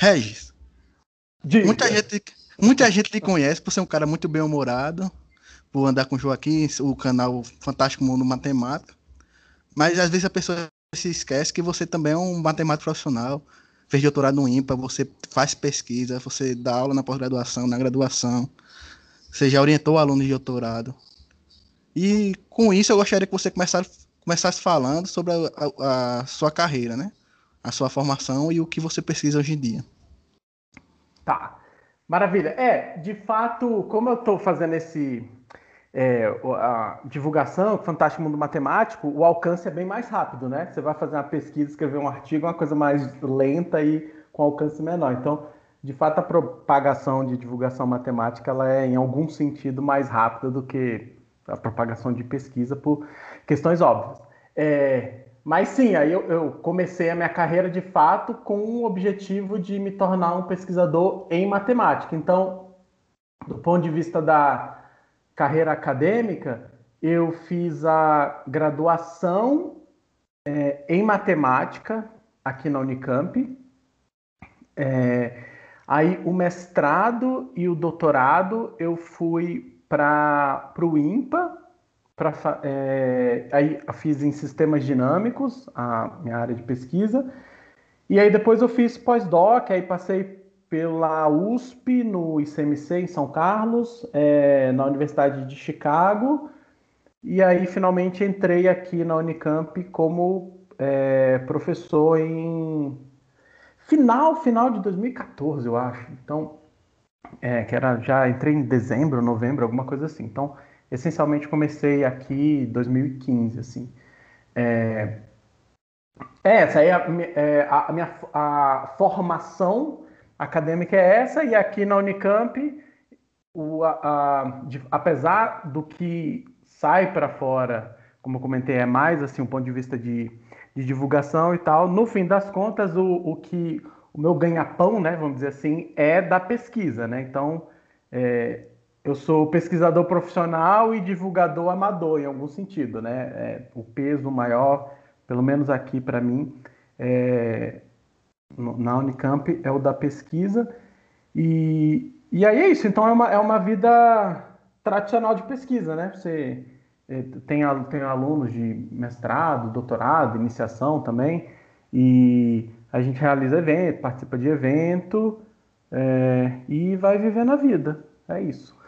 Regis, muita gente, muita gente lhe conhece por ser um cara muito bem-humorado, por andar com o Joaquim, o canal Fantástico Mundo Matemática. Mas às vezes a pessoa se esquece que você também é um matemático profissional, fez doutorado no IMPA, você faz pesquisa, você dá aula na pós-graduação, na graduação, você já orientou alunos de doutorado. E com isso eu gostaria que você começasse, começasse falando sobre a, a, a sua carreira, né? A sua formação e o que você pesquisa hoje em dia. Tá. Maravilha. É, de fato, como eu estou fazendo esse é, a divulgação, Fantástico Mundo Matemático, o alcance é bem mais rápido, né? Você vai fazer uma pesquisa, escrever um artigo, é uma coisa mais lenta e com alcance menor. Então, de fato, a propagação de divulgação matemática ela é, em algum sentido, mais rápida do que a propagação de pesquisa por questões óbvias. É, mas sim, aí eu, eu, comecei a minha carreira de fato com o objetivo de me tornar um pesquisador em matemática. Então, do ponto de vista da carreira acadêmica, eu fiz a graduação é, em matemática aqui na Unicamp. É, aí o mestrado e o doutorado eu fui para o IMPA, pra, é, aí fiz em sistemas dinâmicos, a minha área de pesquisa, e aí depois eu fiz pós-doc, aí passei pela USP, no ICMC, em São Carlos, é, na Universidade de Chicago, e aí finalmente entrei aqui na Unicamp como é, professor em final, final de 2014, eu acho. Então, é, que era já entrei em dezembro, novembro, alguma coisa assim. Então, essencialmente comecei aqui em 2015, assim. É, é essa é a, é, a minha a formação acadêmica é essa, e aqui na Unicamp, o, a, de, apesar do que sai para fora, como eu comentei, é mais assim um ponto de vista de, de divulgação e tal, no fim das contas, o, o que o meu ganha-pão, né, vamos dizer assim, é da pesquisa, né? Então, é, eu sou pesquisador profissional e divulgador amador, em algum sentido, né? É, o peso maior, pelo menos aqui para mim, é, na Unicamp é o da pesquisa. E, e aí é isso, então é uma, é uma vida tradicional de pesquisa, né? Você é, tem, tem alunos de mestrado, doutorado, iniciação também, e a gente realiza evento, participa de evento é, e vai vivendo a vida. É isso.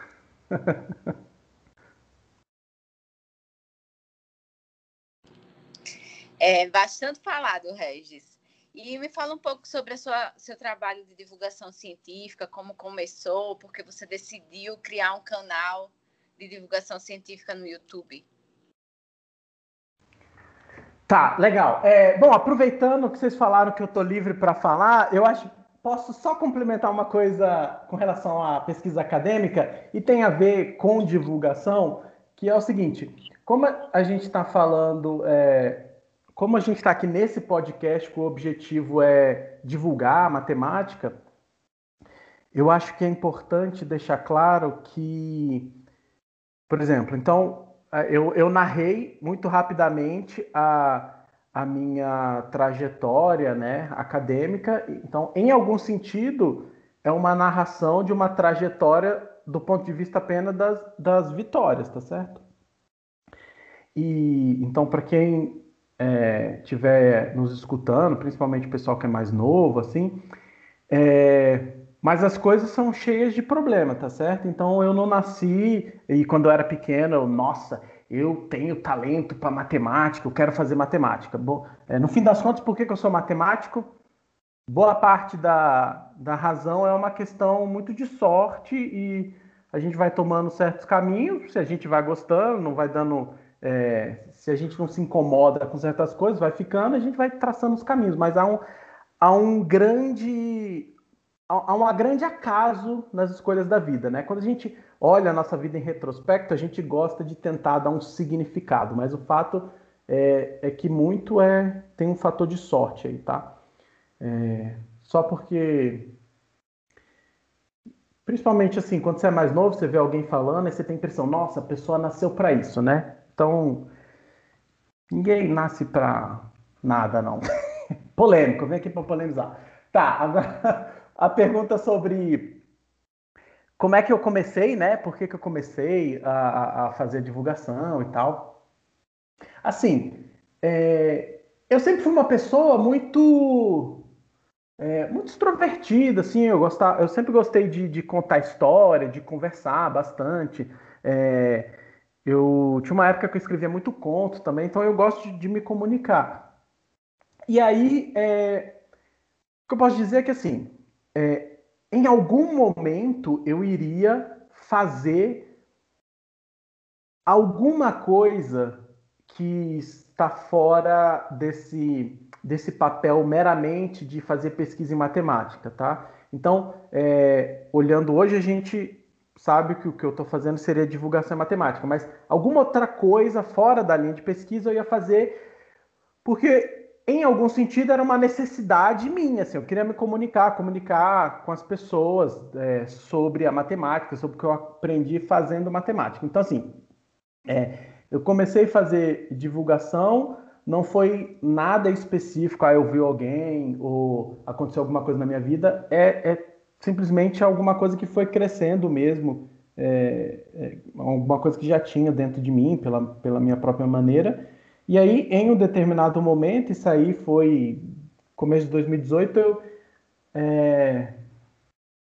É bastante falado, Regis. E me fala um pouco sobre o seu trabalho de divulgação científica, como começou, porque você decidiu criar um canal de divulgação científica no YouTube. Tá, legal. É, bom, aproveitando que vocês falaram que eu estou livre para falar, eu acho posso só complementar uma coisa com relação à pesquisa acadêmica e tem a ver com divulgação, que é o seguinte: como a gente está falando é, como a gente está aqui nesse podcast, que o objetivo é divulgar a matemática, eu acho que é importante deixar claro que, por exemplo, então, eu, eu narrei muito rapidamente a, a minha trajetória né, acadêmica. Então, em algum sentido, é uma narração de uma trajetória do ponto de vista apenas das, das vitórias, tá certo? E então, para quem é, tiver nos escutando, principalmente o pessoal que é mais novo, assim, é, mas as coisas são cheias de problema, tá certo? Então eu não nasci e quando eu era pequeno, eu, nossa, eu tenho talento para matemática, eu quero fazer matemática. Bom, é, no fim das contas, por que, que eu sou matemático? Boa parte da, da razão é uma questão muito de sorte e a gente vai tomando certos caminhos, se a gente vai gostando, não vai dando é, se a gente não se incomoda com certas coisas, vai ficando, a gente vai traçando os caminhos, mas há um, há um grande há um grande acaso nas escolhas da vida, né? Quando a gente olha a nossa vida em retrospecto, a gente gosta de tentar dar um significado, mas o fato é, é que muito é tem um fator de sorte aí, tá? É, só porque principalmente assim, quando você é mais novo, você vê alguém falando, e você tem a impressão, nossa, a pessoa nasceu para isso, né? Então, ninguém nasce para nada, não. Polêmico, vem aqui para polemizar. Tá, agora, a pergunta sobre como é que eu comecei, né? Por que, que eu comecei a, a fazer divulgação e tal. Assim, é, eu sempre fui uma pessoa muito é, muito extrovertida, assim, eu, gostava, eu sempre gostei de, de contar história, de conversar bastante. É, eu tinha uma época que eu escrevia muito conto também, então eu gosto de, de me comunicar. E aí, é, o que eu posso dizer é que, assim, é, em algum momento eu iria fazer alguma coisa que está fora desse, desse papel meramente de fazer pesquisa em matemática, tá? Então, é, olhando hoje, a gente sabe que o que eu estou fazendo seria divulgação em matemática, mas alguma outra coisa fora da linha de pesquisa eu ia fazer porque em algum sentido era uma necessidade minha, assim, eu queria me comunicar, comunicar com as pessoas é, sobre a matemática, sobre o que eu aprendi fazendo matemática. Então, assim, é, eu comecei a fazer divulgação, não foi nada específico, ah, eu vi alguém ou aconteceu alguma coisa na minha vida, é, é simplesmente alguma coisa que foi crescendo mesmo, é, é, alguma coisa que já tinha dentro de mim, pela, pela minha própria maneira. E aí, em um determinado momento, isso aí foi começo de 2018, eu é,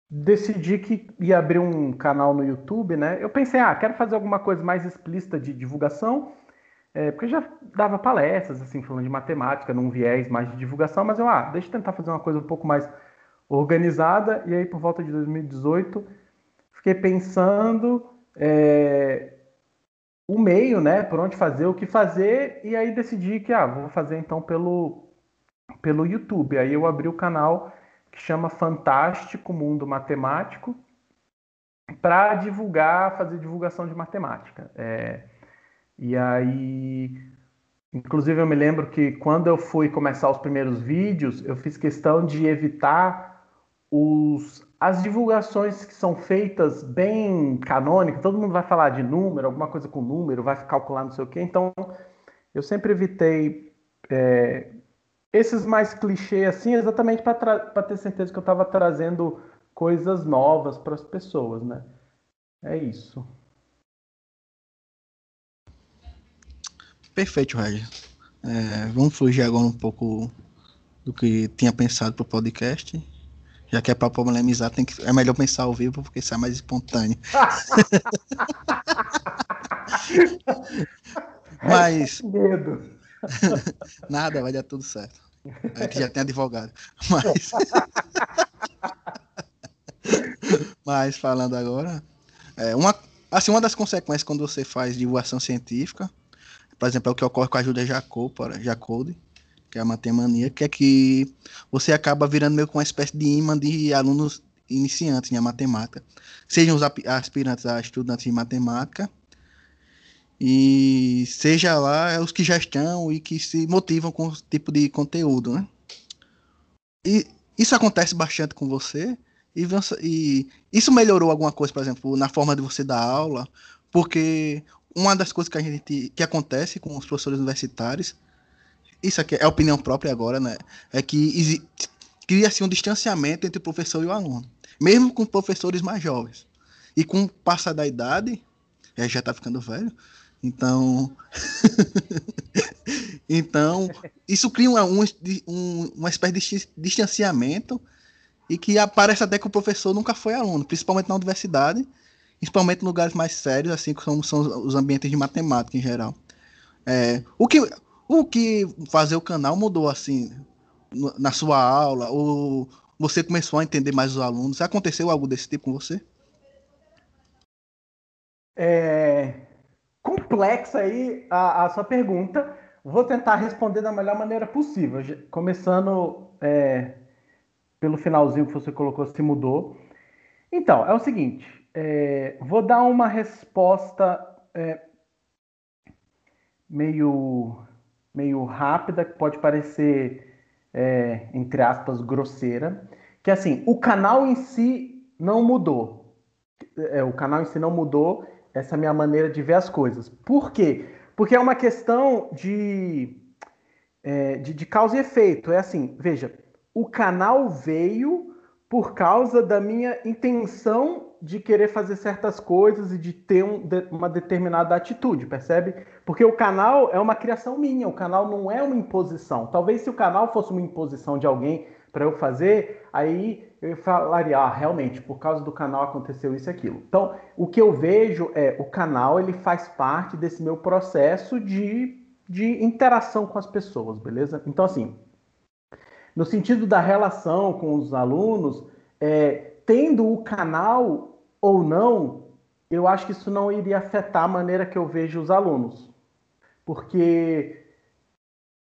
decidi que ia abrir um canal no YouTube, né? Eu pensei, ah, quero fazer alguma coisa mais explícita de divulgação, é, porque já dava palestras, assim, falando de matemática, num viés mais de divulgação, mas eu, ah, deixa eu tentar fazer uma coisa um pouco mais organizada, e aí por volta de 2018 fiquei pensando é, o meio, né, por onde fazer, o que fazer, e aí decidi que, ah, vou fazer então pelo, pelo YouTube. Aí eu abri o canal que chama Fantástico Mundo Matemático para divulgar, fazer divulgação de matemática. É, e aí, inclusive eu me lembro que quando eu fui começar os primeiros vídeos, eu fiz questão de evitar os, as divulgações que são feitas bem canônicas, todo mundo vai falar de número, alguma coisa com número, vai calcular não sei o quê. Então, eu sempre evitei é, esses mais clichês assim, exatamente para ter certeza que eu estava trazendo coisas novas para as pessoas, né? É isso. Perfeito, Roger. É, vamos fugir agora um pouco do que tinha pensado para o podcast já que é pra polemizar, tem que, é melhor pensar ao vivo porque sai mais espontâneo. Mas. Medo. Nada, vai dar tudo certo. É que já tem advogado. Mas. Mas falando agora, é uma, assim, uma das consequências quando você faz divulgação científica, por exemplo, é o que ocorre com a ajuda Jacob, Jacode, que é a Matemania, que é que você acaba virando meio com uma espécie de imã de alunos iniciantes em matemática, sejam os aspirantes a estudantes de matemática, e seja lá os que já estão e que se motivam com o tipo de conteúdo, né? E isso acontece bastante com você, e, e isso melhorou alguma coisa, por exemplo, na forma de você dar aula, porque uma das coisas que a gente que acontece com os professores universitários isso aqui é opinião própria agora, né? É que cria-se um distanciamento entre o professor e o aluno, mesmo com professores mais jovens. E com o passar da idade, é, já está ficando velho, então. então, isso cria um, um, uma espécie de distanciamento e que aparece até que o professor nunca foi aluno, principalmente na universidade, principalmente em lugares mais sérios, assim como são os ambientes de matemática em geral. É, o que o que fazer o canal mudou assim na sua aula? Ou você começou a entender mais os alunos? Aconteceu algo desse tipo com você? É complexa aí a, a sua pergunta. Vou tentar responder da melhor maneira possível. Começando é, pelo finalzinho que você colocou, se mudou. Então, é o seguinte: é, vou dar uma resposta é, meio meio rápida, que pode parecer, é, entre aspas, grosseira, que assim, o canal em si não mudou. É, o canal em si não mudou, essa é minha maneira de ver as coisas. Por quê? Porque é uma questão de, é, de, de causa e efeito. É assim, veja, o canal veio por causa da minha intenção de querer fazer certas coisas e de ter um, de, uma determinada atitude, percebe? Porque o canal é uma criação minha, o canal não é uma imposição. Talvez se o canal fosse uma imposição de alguém para eu fazer, aí eu falaria, ah, realmente, por causa do canal aconteceu isso e aquilo. Então, o que eu vejo é o canal ele faz parte desse meu processo de, de interação com as pessoas, beleza? Então, assim, no sentido da relação com os alunos, é, tendo o canal ou não, eu acho que isso não iria afetar a maneira que eu vejo os alunos. Porque,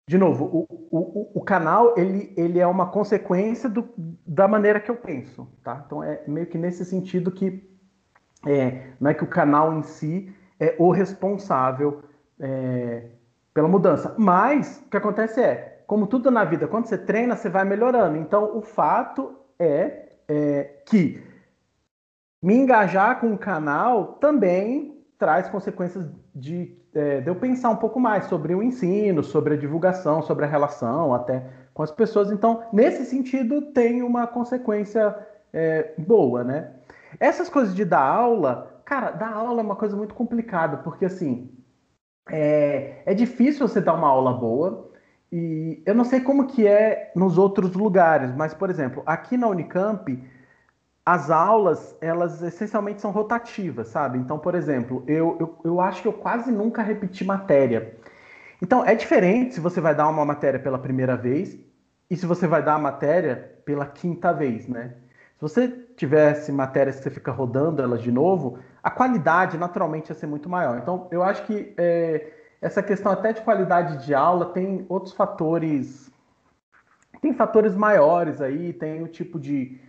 de novo, o, o, o canal ele, ele é uma consequência do, da maneira que eu penso. Tá? Então é meio que nesse sentido que é, não é que o canal em si é o responsável é, pela mudança. Mas o que acontece é, como tudo na vida, quando você treina, você vai melhorando. Então, o fato é, é que me engajar com o canal também traz consequências de, é, de eu pensar um pouco mais sobre o ensino, sobre a divulgação, sobre a relação até com as pessoas. Então, nesse sentido, tem uma consequência é, boa, né? Essas coisas de dar aula, cara, dar aula é uma coisa muito complicada, porque assim, é, é difícil você dar uma aula boa, e eu não sei como que é nos outros lugares, mas, por exemplo, aqui na Unicamp, as aulas, elas essencialmente são rotativas, sabe? Então, por exemplo, eu, eu, eu acho que eu quase nunca repeti matéria. Então, é diferente se você vai dar uma matéria pela primeira vez e se você vai dar a matéria pela quinta vez, né? Se você tivesse matérias que você fica rodando elas de novo, a qualidade naturalmente ia ser muito maior. Então, eu acho que é, essa questão até de qualidade de aula tem outros fatores. Tem fatores maiores aí, tem o tipo de.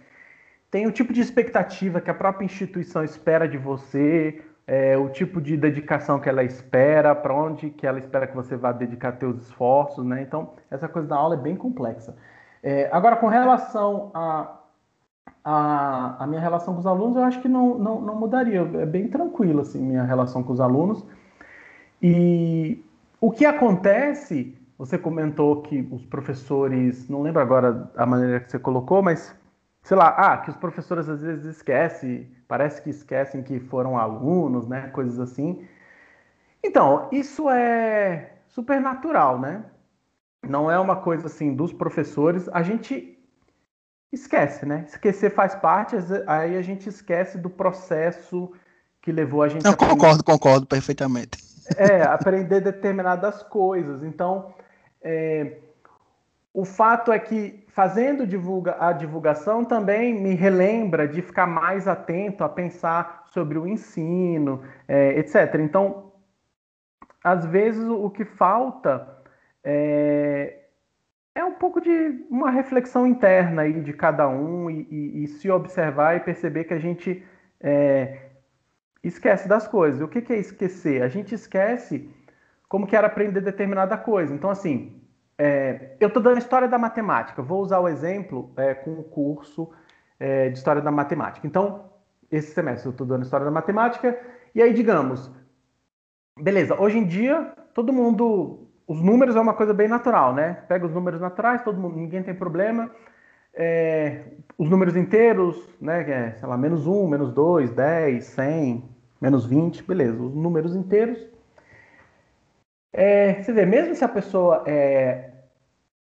Tem o tipo de expectativa que a própria instituição espera de você, é, o tipo de dedicação que ela espera, para onde que ela espera que você vá dedicar seus esforços, né? Então, essa coisa da aula é bem complexa. É, agora, com relação a, a, a, minha relação com os alunos, eu acho que não, não, não mudaria. É bem tranquila, assim, minha relação com os alunos. E o que acontece, você comentou que os professores, não lembro agora a maneira que você colocou, mas sei lá, ah, que os professores às vezes esquecem, parece que esquecem que foram alunos, né, coisas assim. Então, isso é super natural, né? Não é uma coisa assim dos professores, a gente esquece, né? Esquecer faz parte, aí a gente esquece do processo que levou a gente Eu a concordo, concordo perfeitamente é, aprender determinadas coisas. Então, é, o fato é que fazendo divulga, a divulgação também me relembra de ficar mais atento a pensar sobre o ensino, é, etc. Então, às vezes o que falta é, é um pouco de uma reflexão interna aí de cada um e, e, e se observar e perceber que a gente é, esquece das coisas. O que, que é esquecer? A gente esquece como que era aprender determinada coisa. Então, assim, é, eu estou dando história da matemática. Vou usar o exemplo é, com o curso é, de história da matemática. Então, esse semestre eu estou dando história da matemática. E aí, digamos, beleza, hoje em dia, todo mundo. Os números é uma coisa bem natural, né? Pega os números naturais, todo mundo, ninguém tem problema. É, os números inteiros, né? É, sei lá, menos 1, menos 2, 10, 100, menos 20, beleza, os números inteiros. É, você vê, mesmo se a pessoa é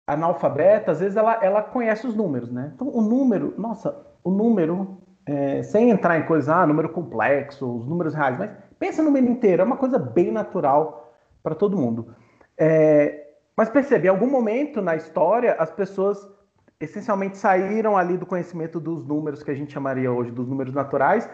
analfabeta, às vezes ela, ela conhece os números, né? Então, o número, nossa, o número, é, sem entrar em coisa, ah, número complexo, os números reais, mas pensa no número inteiro, é uma coisa bem natural para todo mundo. É, mas percebe, em algum momento na história, as pessoas essencialmente saíram ali do conhecimento dos números que a gente chamaria hoje dos números naturais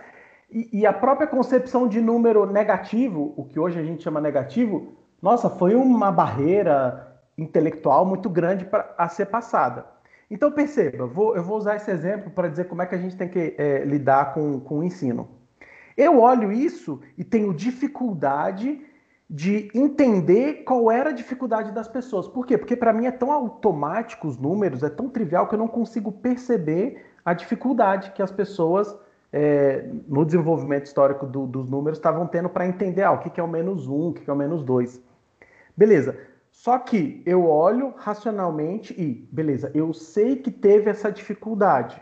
e, e, a própria concepção de número negativo, o que hoje a gente chama negativo, nossa, foi uma barreira intelectual muito grande pra, a ser passada. Então perceba, vou, eu vou usar esse exemplo para dizer como é que a gente tem que é, lidar com, com o ensino. Eu olho isso e tenho dificuldade de entender qual era a dificuldade das pessoas. Por quê? Porque para mim é tão automático os números, é tão trivial que eu não consigo perceber a dificuldade que as pessoas é, no desenvolvimento histórico do, dos números estavam tendo para entender ah, o que, que é o menos um, o que, que é o menos dois. Beleza. Só que eu olho racionalmente e, beleza, eu sei que teve essa dificuldade.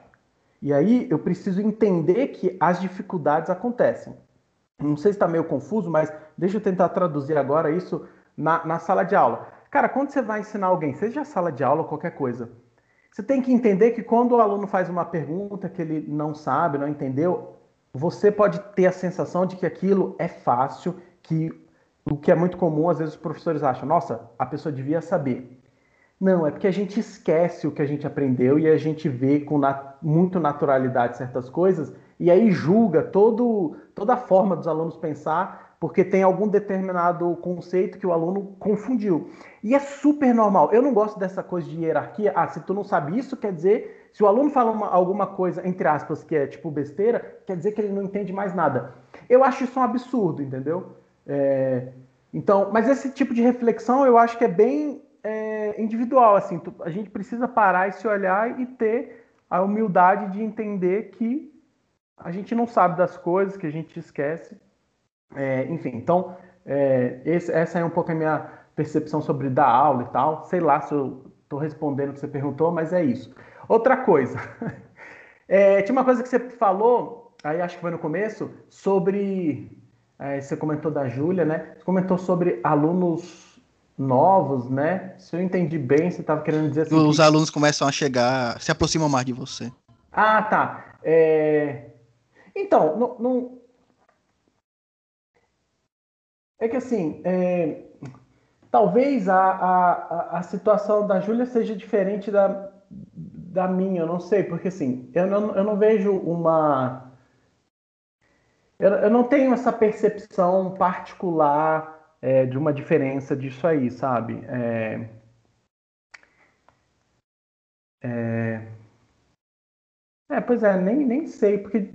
E aí eu preciso entender que as dificuldades acontecem. Não sei se está meio confuso, mas deixa eu tentar traduzir agora isso na, na sala de aula. Cara, quando você vai ensinar alguém, seja sala de aula ou qualquer coisa, você tem que entender que quando o aluno faz uma pergunta que ele não sabe, não entendeu, você pode ter a sensação de que aquilo é fácil, que o que é muito comum, às vezes os professores acham, nossa, a pessoa devia saber. Não, é porque a gente esquece o que a gente aprendeu e a gente vê com nat muito naturalidade certas coisas e aí julga todo, toda a forma dos alunos pensar porque tem algum determinado conceito que o aluno confundiu. E é super normal. Eu não gosto dessa coisa de hierarquia. Ah, se tu não sabe isso, quer dizer. Se o aluno fala uma, alguma coisa, entre aspas, que é tipo besteira, quer dizer que ele não entende mais nada. Eu acho isso um absurdo, entendeu? É, então, mas esse tipo de reflexão eu acho que é bem é, individual, assim, tu, a gente precisa parar e se olhar e ter a humildade de entender que a gente não sabe das coisas, que a gente esquece, é, enfim, então é, esse, essa é um pouco a minha percepção sobre dar aula e tal, sei lá se eu estou respondendo o que você perguntou, mas é isso. Outra coisa, é, tinha uma coisa que você falou, aí acho que foi no começo, sobre, é, você comentou da Júlia, né, você comentou sobre alunos novos, né? Se eu entendi bem, você estava querendo dizer assim. Os que... alunos começam a chegar, se aproximam mais de você. Ah, tá. É... Então, não, não, É que assim, é... talvez a, a, a situação da Júlia seja diferente da, da minha, eu não sei, porque assim, eu não, eu não vejo uma. Eu, eu não tenho essa percepção particular é, de uma diferença disso aí, sabe? É, é, é, pois é, nem, nem sei, porque,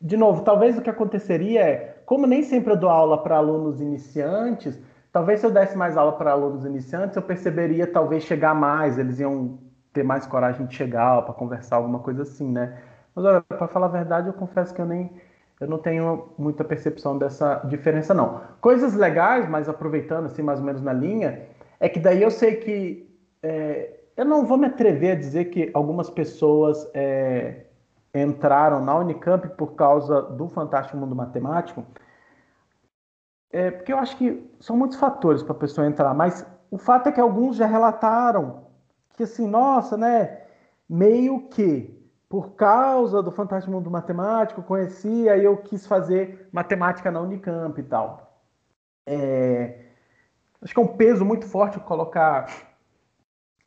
de novo, talvez o que aconteceria é, como nem sempre eu dou aula para alunos iniciantes, talvez se eu desse mais aula para alunos iniciantes, eu perceberia talvez chegar mais, eles iam ter mais coragem de chegar para conversar, alguma coisa assim, né? Mas olha, para falar a verdade, eu confesso que eu nem eu não tenho muita percepção dessa diferença, não. Coisas legais, mas aproveitando assim mais ou menos na linha, é que daí eu sei que é, eu não vou me atrever a dizer que algumas pessoas é, entraram na Unicamp por causa do Fantástico Mundo Matemático, é, porque eu acho que são muitos fatores para a pessoa entrar, mas o fato é que alguns já relataram que assim, nossa, né, meio que por causa do Fantástico Mundo Matemático, conheci, aí eu quis fazer matemática na Unicamp e tal. É, acho que é um peso muito forte colocar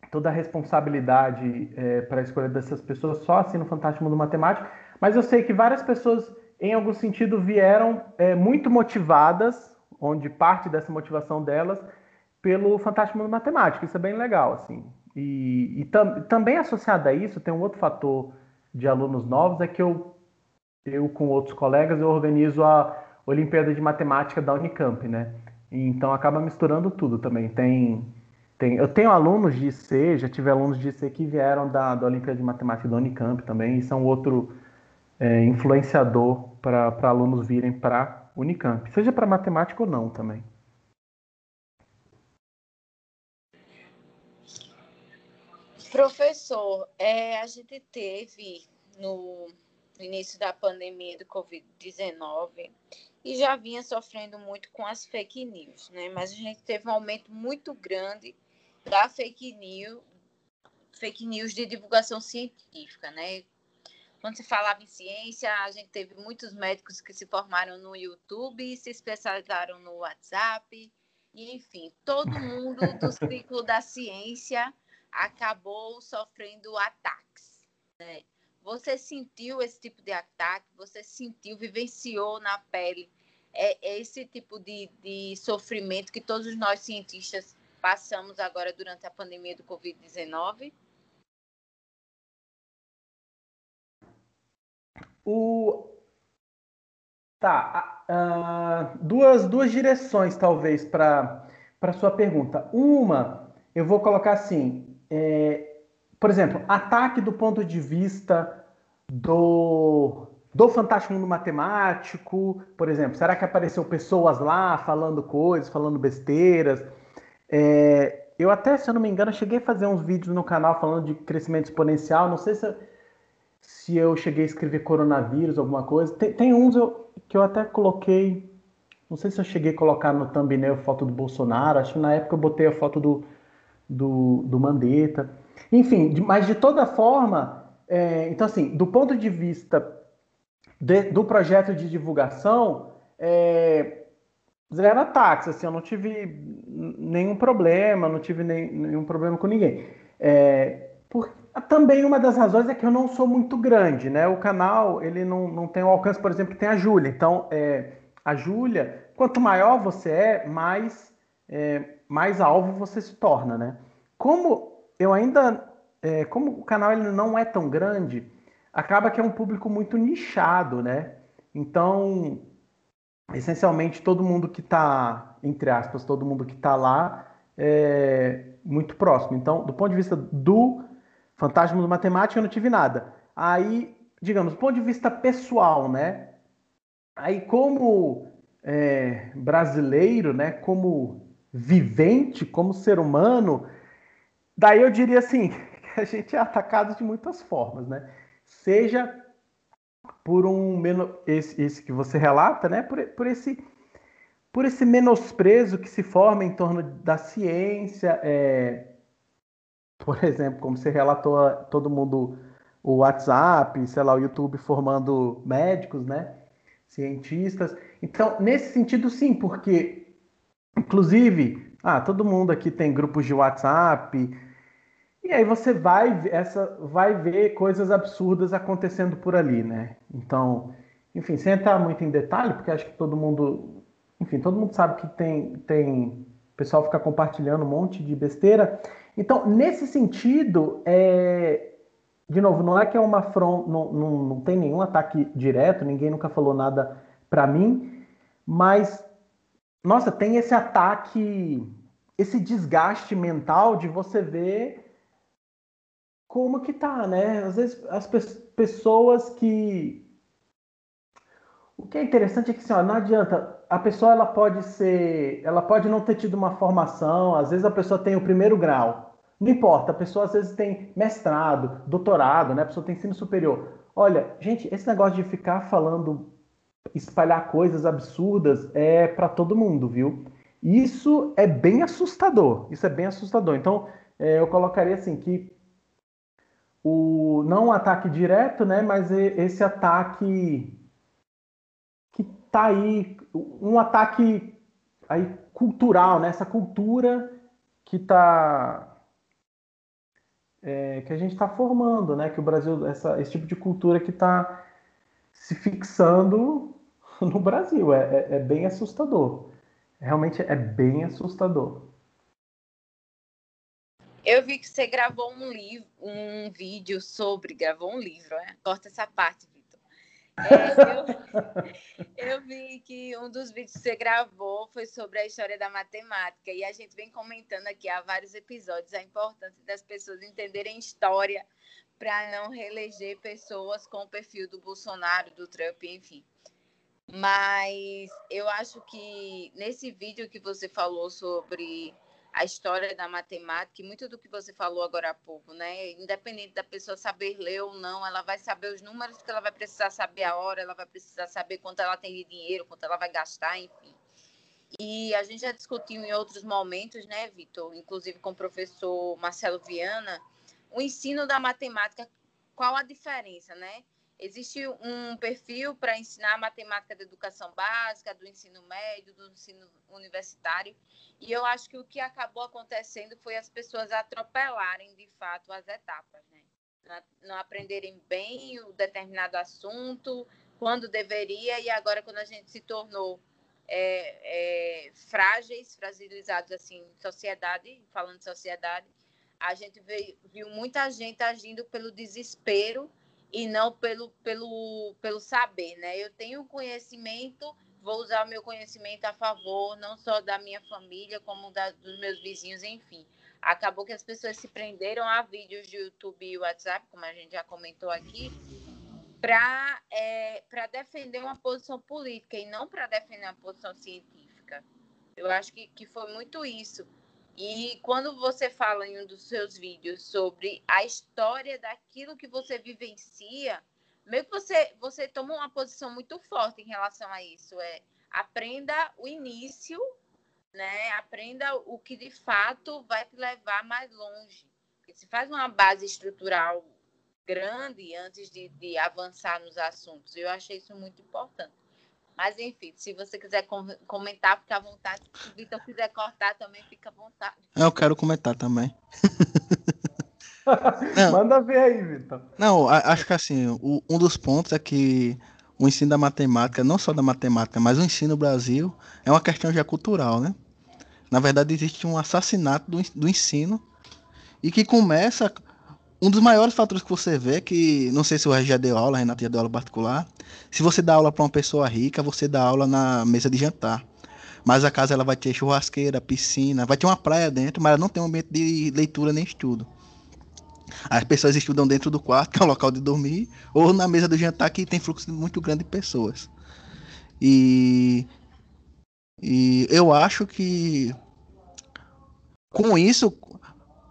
toda a responsabilidade é, para a escolha dessas pessoas só assim no Fantástico Mundo Matemático, mas eu sei que várias pessoas, em algum sentido, vieram é, muito motivadas, onde parte dessa motivação delas, pelo Fantástico Mundo Matemático. Isso é bem legal, assim. E, e tam, também associado a isso, tem um outro fator de alunos novos é que eu, eu com outros colegas, eu organizo a Olimpíada de Matemática da Unicamp, né? Então acaba misturando tudo também. Tem, tem, eu tenho alunos de IC, já tive alunos de IC que vieram da, da Olimpíada de Matemática da Unicamp também, e são outro é, influenciador para alunos virem para Unicamp, seja para matemática ou não também. Professor, é, a gente teve no início da pandemia do Covid-19 e já vinha sofrendo muito com as fake news, né? Mas a gente teve um aumento muito grande da fake news, fake news de divulgação científica, né? Quando se falava em ciência, a gente teve muitos médicos que se formaram no YouTube, se especializaram no WhatsApp, e enfim, todo mundo do ciclo da ciência acabou sofrendo ataques. Né? Você sentiu esse tipo de ataque? Você sentiu, vivenciou na pele é, é esse tipo de, de sofrimento que todos nós cientistas passamos agora durante a pandemia do Covid-19? O... Tá, uh, duas, duas direções talvez para sua pergunta. Uma, eu vou colocar assim, é, por exemplo, ataque do ponto de vista do, do Fantástico Mundo Matemático, por exemplo, será que apareceu pessoas lá falando coisas, falando besteiras? É, eu até, se eu não me engano, cheguei a fazer uns vídeos no canal falando de crescimento exponencial, não sei se, se eu cheguei a escrever coronavírus, alguma coisa. Tem, tem uns eu, que eu até coloquei. Não sei se eu cheguei a colocar no thumbnail foto do Bolsonaro. Acho que na época eu botei a foto do, do, do Mandetta. Enfim, de, mas de toda forma, é, então assim, do ponto de vista de, do projeto de divulgação, é, zero ataques, assim, eu não tive nenhum problema, não tive nem, nenhum problema com ninguém. É, por, também uma das razões é que eu não sou muito grande, né? O canal, ele não, não tem o alcance, por exemplo, que tem a Júlia. Então, é, a Júlia, quanto maior você é, mais, é, mais alvo você se torna, né? Como eu ainda, é, como o canal ele não é tão grande, acaba que é um público muito nichado, né? Então, essencialmente todo mundo que está, entre aspas, todo mundo que está lá é muito próximo. Então, do ponto de vista do fantasma do matemática, eu não tive nada. Aí, digamos, do ponto de vista pessoal, né? Aí, como é, brasileiro, né? Como vivente, como ser humano, daí eu diria assim, que a gente é atacado de muitas formas, né? Seja por um esse, esse que você relata, né? Por, por esse por esse menosprezo que se forma em torno da ciência, é, por exemplo, como você relatou, todo mundo o WhatsApp, sei lá, o YouTube formando médicos, né? Cientistas. Então, nesse sentido, sim, porque, inclusive, ah, todo mundo aqui tem grupos de WhatsApp, e aí você vai, essa, vai ver coisas absurdas acontecendo por ali, né? Então, enfim, sem entrar muito em detalhe, porque acho que todo mundo, enfim, todo mundo sabe que tem, tem o pessoal fica compartilhando um monte de besteira. Então, nesse sentido, é, de novo, não é que é uma front, não, não, não tem nenhum ataque direto, ninguém nunca falou nada para mim, mas, nossa, tem esse ataque, esse desgaste mental de você ver como que tá, né? Às vezes as pe pessoas que o que é interessante é que assim, ó, não adianta, a pessoa ela pode ser, ela pode não ter tido uma formação, às vezes a pessoa tem o primeiro grau. Não importa, a pessoa às vezes tem mestrado, doutorado, né? A pessoa tem ensino superior. Olha, gente, esse negócio de ficar falando espalhar coisas absurdas é para todo mundo, viu? Isso é bem assustador. Isso é bem assustador. Então, é, eu colocaria assim que o não um ataque direto, né, mas esse ataque que tá aí, um ataque aí cultural, né, essa cultura que tá é, que a gente está formando, né, que o Brasil, essa, esse tipo de cultura que está se fixando no Brasil, é, é, é bem assustador. Realmente é bem assustador. Eu vi que você gravou um livro, um vídeo sobre, gravou um livro, né? Corta essa parte, Vitor. É, eu, eu, vi que um dos vídeos que você gravou foi sobre a história da matemática e a gente vem comentando aqui há vários episódios a importância das pessoas entenderem história para não reeleger pessoas com o perfil do Bolsonaro, do Trump, enfim. Mas eu acho que nesse vídeo que você falou sobre a história da matemática e muito do que você falou agora há pouco, né? Independente da pessoa saber ler ou não, ela vai saber os números, porque ela vai precisar saber a hora, ela vai precisar saber quanto ela tem de dinheiro, quanto ela vai gastar, enfim. E a gente já discutiu em outros momentos, né, Vitor? Inclusive com o professor Marcelo Viana, o ensino da matemática, qual a diferença, né? Existe um perfil para ensinar matemática da educação básica, do ensino médio, do ensino universitário, e eu acho que o que acabou acontecendo foi as pessoas atropelarem de fato as etapas, né? Não aprenderem bem o determinado assunto, quando deveria, e agora, quando a gente se tornou é, é, frágeis, fragilizados assim, sociedade, falando de sociedade, a gente veio, viu muita gente agindo pelo desespero e não pelo, pelo, pelo saber, né? Eu tenho conhecimento, vou usar o meu conhecimento a favor, não só da minha família, como da, dos meus vizinhos, enfim. Acabou que as pessoas se prenderam a vídeos de YouTube e WhatsApp, como a gente já comentou aqui, para é, defender uma posição política e não para defender uma posição científica. Eu acho que, que foi muito isso. E quando você fala em um dos seus vídeos sobre a história daquilo que você vivencia, meio que você, você toma uma posição muito forte em relação a isso. É aprenda o início, né? Aprenda o que de fato vai te levar mais longe. Porque se faz uma base estrutural grande antes de, de avançar nos assuntos. Eu achei isso muito importante. Mas, enfim, se você quiser comentar, fica à vontade. Se o Vitor quiser cortar também, fica à vontade. Eu quero comentar também. Manda ver aí, Vitor. Não, acho que assim, o, um dos pontos é que o ensino da matemática, não só da matemática, mas o ensino no Brasil, é uma questão já cultural, né? Na verdade, existe um assassinato do, do ensino e que começa um dos maiores fatores que você vê, que não sei se o já deu aula, Renato já deu aula particular, se você dá aula para uma pessoa rica, você dá aula na mesa de jantar. Mas a casa ela vai ter churrasqueira, piscina, vai ter uma praia dentro, mas ela não tem um ambiente de leitura nem estudo. As pessoas estudam dentro do quarto, que é o local de dormir, ou na mesa do jantar, que tem fluxo muito grande de pessoas. E, e eu acho que com isso,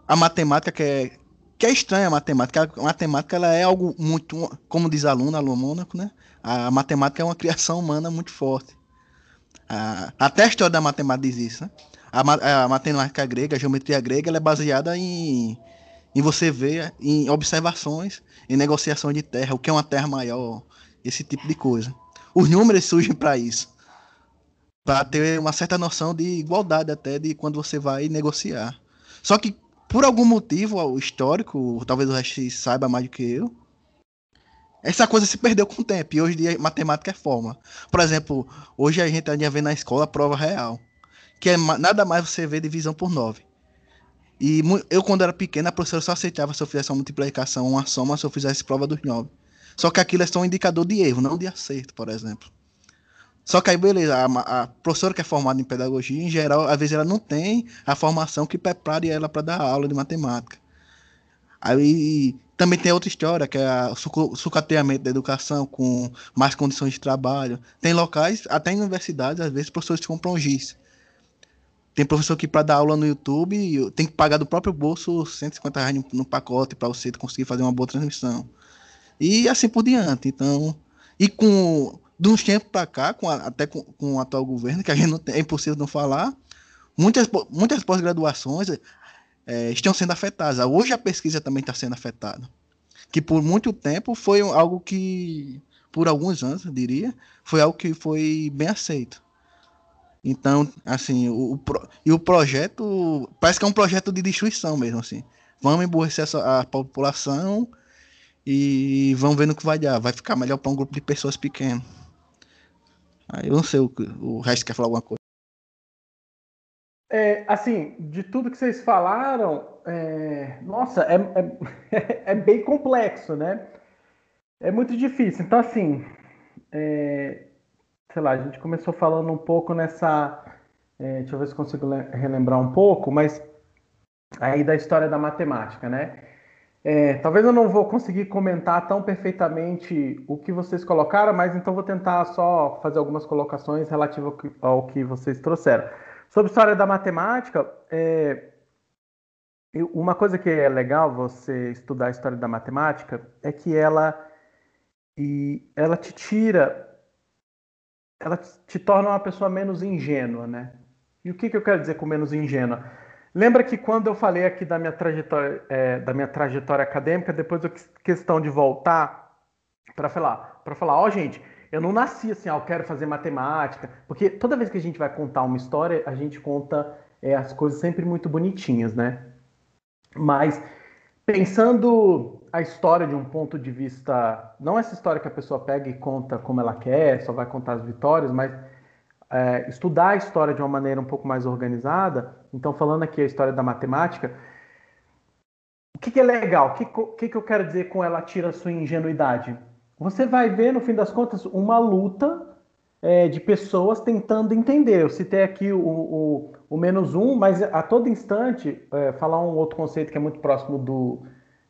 a matemática que é, que é estranha a matemática. A matemática ela é algo muito, como diz a aluna, aluno Mônaco, né? A matemática é uma criação humana muito forte. A, até a história da matemática diz isso, né? A, a matemática grega, a geometria grega, ela é baseada em, em você ver, em observações, em negociação de terra, o que é uma terra maior, esse tipo de coisa. Os números surgem para isso. Para ter uma certa noção de igualdade até de quando você vai negociar. Só que por algum motivo histórico, talvez o resto saiba mais do que eu, essa coisa se perdeu com o tempo. E hoje em dia matemática é forma. Por exemplo, hoje a gente ainda vê na escola a prova real. Que é nada mais você vê divisão por 9. E eu, quando era pequeno, a professora só aceitava se eu fizesse uma multiplicação, uma soma, se eu fizesse prova dos 9. Só que aquilo é só um indicador de erro, não de acerto, por exemplo. Só que aí, beleza, a, a, professora que é formada em pedagogia, em geral, às vezes ela não tem a formação que prepare ela para dar aula de matemática. Aí também tem outra história, que é o sucateamento da educação com mais condições de trabalho. Tem locais, até em universidades, às vezes, professores compram giz. Tem professor que, para dar aula no YouTube, tem que pagar do próprio bolso 150 reais no, no pacote para você conseguir fazer uma boa transmissão. E assim por diante. Então, e com de uns tempos para cá, com a, até com, com, o atual governo, que a gente não tem, é impossível não falar, muitas, muitas pós-graduações é, estão sendo afetadas. Hoje a pesquisa também está sendo afetada. Que por muito tempo foi algo que, por alguns anos, eu diria, foi algo que foi bem aceito. Então, assim, o, o, e o projeto parece que é um projeto de destruição mesmo, assim. Vamos emburrecer a, a população e vamos ver no que vai dar. Vai ficar melhor para um grupo de pessoas pequeno. Eu não sei o, o resto quer falar alguma coisa. É, assim, de tudo que vocês falaram, é, nossa, é, é, é, bem complexo, né? É muito difícil. Então, assim, é, sei lá, a gente começou falando um pouco nessa. É, deixa eu ver se consigo relembrar um pouco, mas aí da história da matemática, né? É, talvez eu não vou conseguir comentar tão perfeitamente o que vocês colocaram, mas então vou tentar só fazer algumas colocações relativas ao que vocês trouxeram. Sobre a história da matemática, é, uma coisa que é legal você estudar a história da matemática é que ela, e ela te tira, ela te torna uma pessoa menos ingênua, né? E o que, que eu quero dizer com menos ingênua? Lembra que quando eu falei aqui da minha trajetória, é, da minha trajetória acadêmica, depois eu questão de voltar para falar, para falar, ó, oh, gente, eu não nasci assim, eu quero fazer matemática, porque toda vez que a gente vai contar uma história, a gente conta é, as coisas sempre muito bonitinhas, né? Mas pensando a história de um ponto de vista, não essa história que a pessoa pega e conta como ela quer, só vai contar as vitórias, mas é, estudar a história de uma maneira um pouco mais organizada, então falando aqui a história da matemática, o que, que é legal? O que, que, que eu quero dizer com ela tira a sua ingenuidade? Você vai ver, no fim das contas, uma luta é, de pessoas tentando entender. Eu citei aqui o, o, o menos um, mas a todo instante, é, falar um outro conceito que é muito próximo do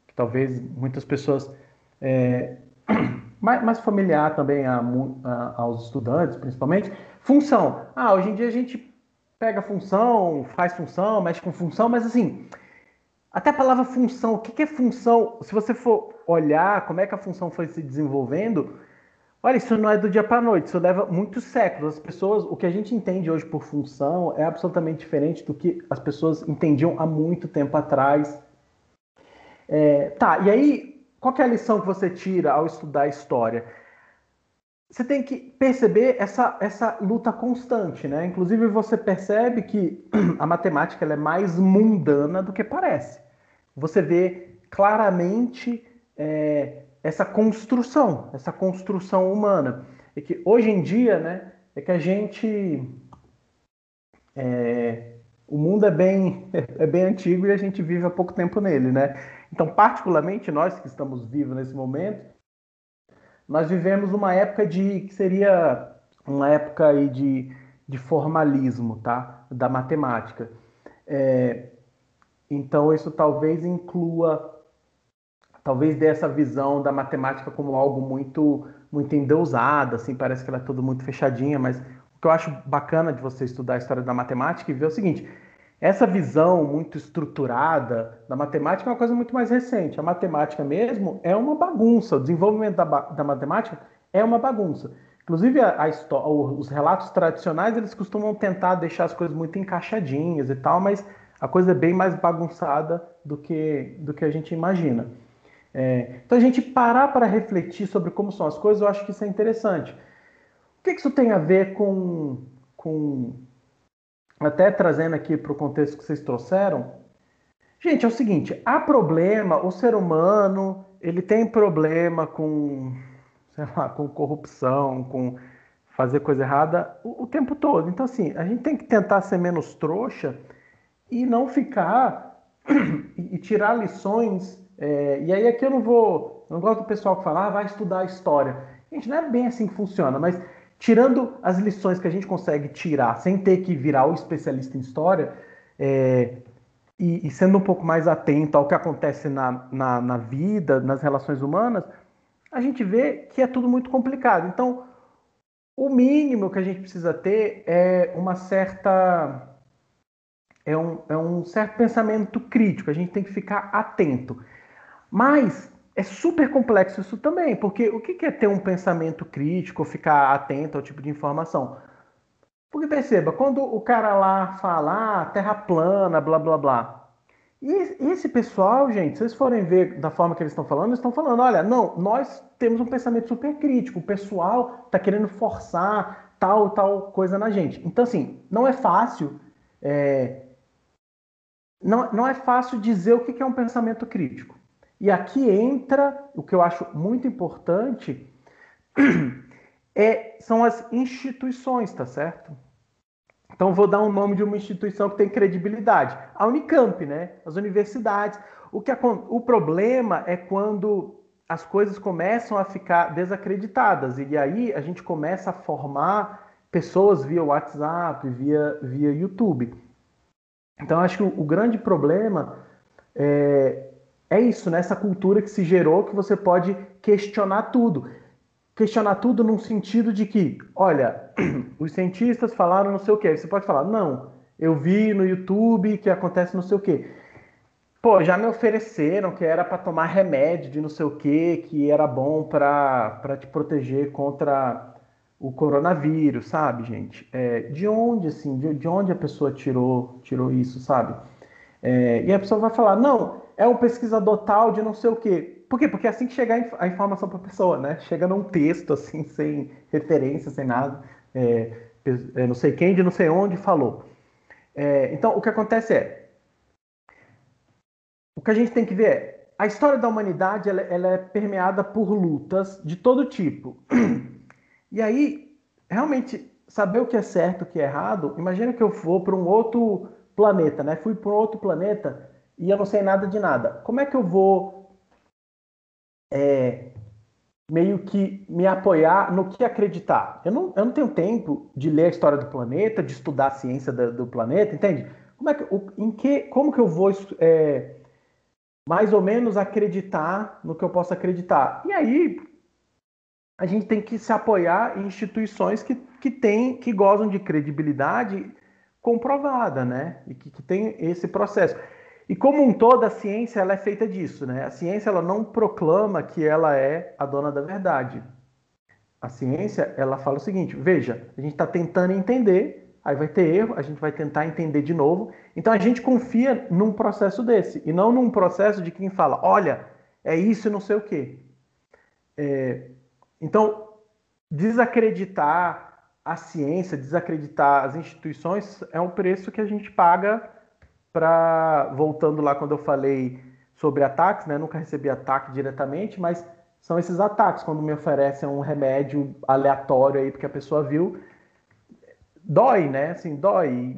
que talvez muitas pessoas é, mais, mais familiar também a, a, aos estudantes, principalmente. Função. Ah, hoje em dia a gente pega função, faz função, mexe com função, mas assim, até a palavra função, o que é função? Se você for olhar como é que a função foi se desenvolvendo, olha, isso não é do dia para a noite, isso leva muitos séculos. As pessoas, o que a gente entende hoje por função é absolutamente diferente do que as pessoas entendiam há muito tempo atrás. É, tá, e aí, qual é a lição que você tira ao estudar a história? Você tem que perceber essa, essa luta constante, né? Inclusive, você percebe que a matemática é mais mundana do que parece você vê claramente é, essa construção, essa construção humana. E que hoje em dia, né, é que a gente. É, o mundo é bem, é bem antigo e a gente vive há pouco tempo nele, né? Então, particularmente nós que estamos vivos nesse momento, nós vivemos uma época de que seria uma época aí de, de formalismo, tá? Da matemática. É, então, isso talvez inclua, talvez dê essa visão da matemática como algo muito, muito endeusado, assim, parece que ela é tudo muito fechadinha, mas o que eu acho bacana de você estudar a história da matemática e ver é o seguinte, essa visão muito estruturada da matemática é uma coisa muito mais recente. A matemática mesmo é uma bagunça. O desenvolvimento da, da matemática é uma bagunça. Inclusive, a, a os relatos tradicionais, eles costumam tentar deixar as coisas muito encaixadinhas e tal, mas a coisa é bem mais bagunçada do que, do que a gente imagina. É, então, a gente parar para refletir sobre como são as coisas, eu acho que isso é interessante. O que, que isso tem a ver com, com. Até trazendo aqui para o contexto que vocês trouxeram. Gente, é o seguinte: há problema, o ser humano ele tem problema com, sei lá, com corrupção, com fazer coisa errada o, o tempo todo. Então, assim, a gente tem que tentar ser menos trouxa e não ficar e tirar lições. É, e aí aqui eu não vou, não gosto do pessoal que fala, ah, vai estudar história. Gente, não é bem assim que funciona, mas tirando as lições que a gente consegue tirar sem ter que virar o especialista em história, é, e, e, sendo um pouco mais atento ao que acontece na, na, na vida, nas relações humanas, a gente vê que é tudo muito complicado. Então, o mínimo que a gente precisa ter é uma certa é um, é um certo pensamento crítico, a gente tem que ficar atento. Mas é super complexo isso também, porque o que é ter um pensamento crítico, ficar atento ao tipo de informação? Porque perceba, quando o cara lá fala, ah, terra plana, blá blá blá. E esse pessoal, gente, se vocês forem ver da forma que eles estão falando, eles estão falando, olha, não, nós temos um pensamento super crítico, o pessoal está querendo forçar tal tal coisa na gente. Então, assim, não é fácil é, não, não é fácil dizer o que é um pensamento crítico. E aqui entra o que eu acho muito importante, é, são as instituições, tá certo? Então vou dar um nome de uma instituição que tem credibilidade. A Unicamp, né? As universidades. O, que, o problema é quando as coisas começam a ficar desacreditadas. E aí a gente começa a formar pessoas via WhatsApp, via, via YouTube. Então, acho que o, o grande problema é, é isso, né? Essa cultura que se gerou que você pode questionar tudo. Questionar tudo num sentido de que, olha, os cientistas falaram não sei o quê. Você pode falar, não, eu vi no YouTube que acontece não sei o quê. Pô, já me ofereceram que era para tomar remédio de não sei o quê, que era bom para te proteger contra o coronavírus, sabe, gente? É, de onde, assim, de, de, onde a pessoa tirou, tirou isso, sabe? É, e a pessoa vai falar, não, é um pesquisador tal de não sei o quê. Por quê? Porque é assim que chega a informação para a pessoa, né? Chega num texto, assim, sem referência, sem nada. É, é, não sei quem de não sei onde falou. É, então, o que acontece é, o que a gente tem que ver é, a história da humanidade ela, ela é permeada por lutas de todo tipo. E aí, realmente, saber o que é certo, o que é errado, imagina que eu vou para um outro planeta, né? Fui para um outro planeta e eu não sei nada de nada. Como é que eu vou é, meio que me apoiar no que acreditar? Eu não, eu não tenho tempo de ler a história do planeta, de estudar a ciência do, do planeta, entende? Como é que, em que, como que eu vou é, mais ou menos acreditar no que eu posso acreditar? E aí, a gente tem que se apoiar em instituições que, que, tem, que gozam de credibilidade comprovada, né? E que, que tem esse processo. E como um todo, a ciência ela é feita disso, né? A ciência ela não proclama que ela é a dona da verdade. A ciência ela fala o seguinte: veja, a gente está tentando entender, aí vai ter erro, a gente vai tentar entender de novo. Então a gente confia num processo desse e não num processo de quem fala, olha, é isso e não sei o quê. É, então desacreditar a ciência, desacreditar as instituições é um preço que a gente paga para voltando lá quando eu falei sobre ataques, né? nunca recebi ataque diretamente, mas são esses ataques quando me oferecem um remédio aleatório aí porque a pessoa viu, dói, né? Assim, dói.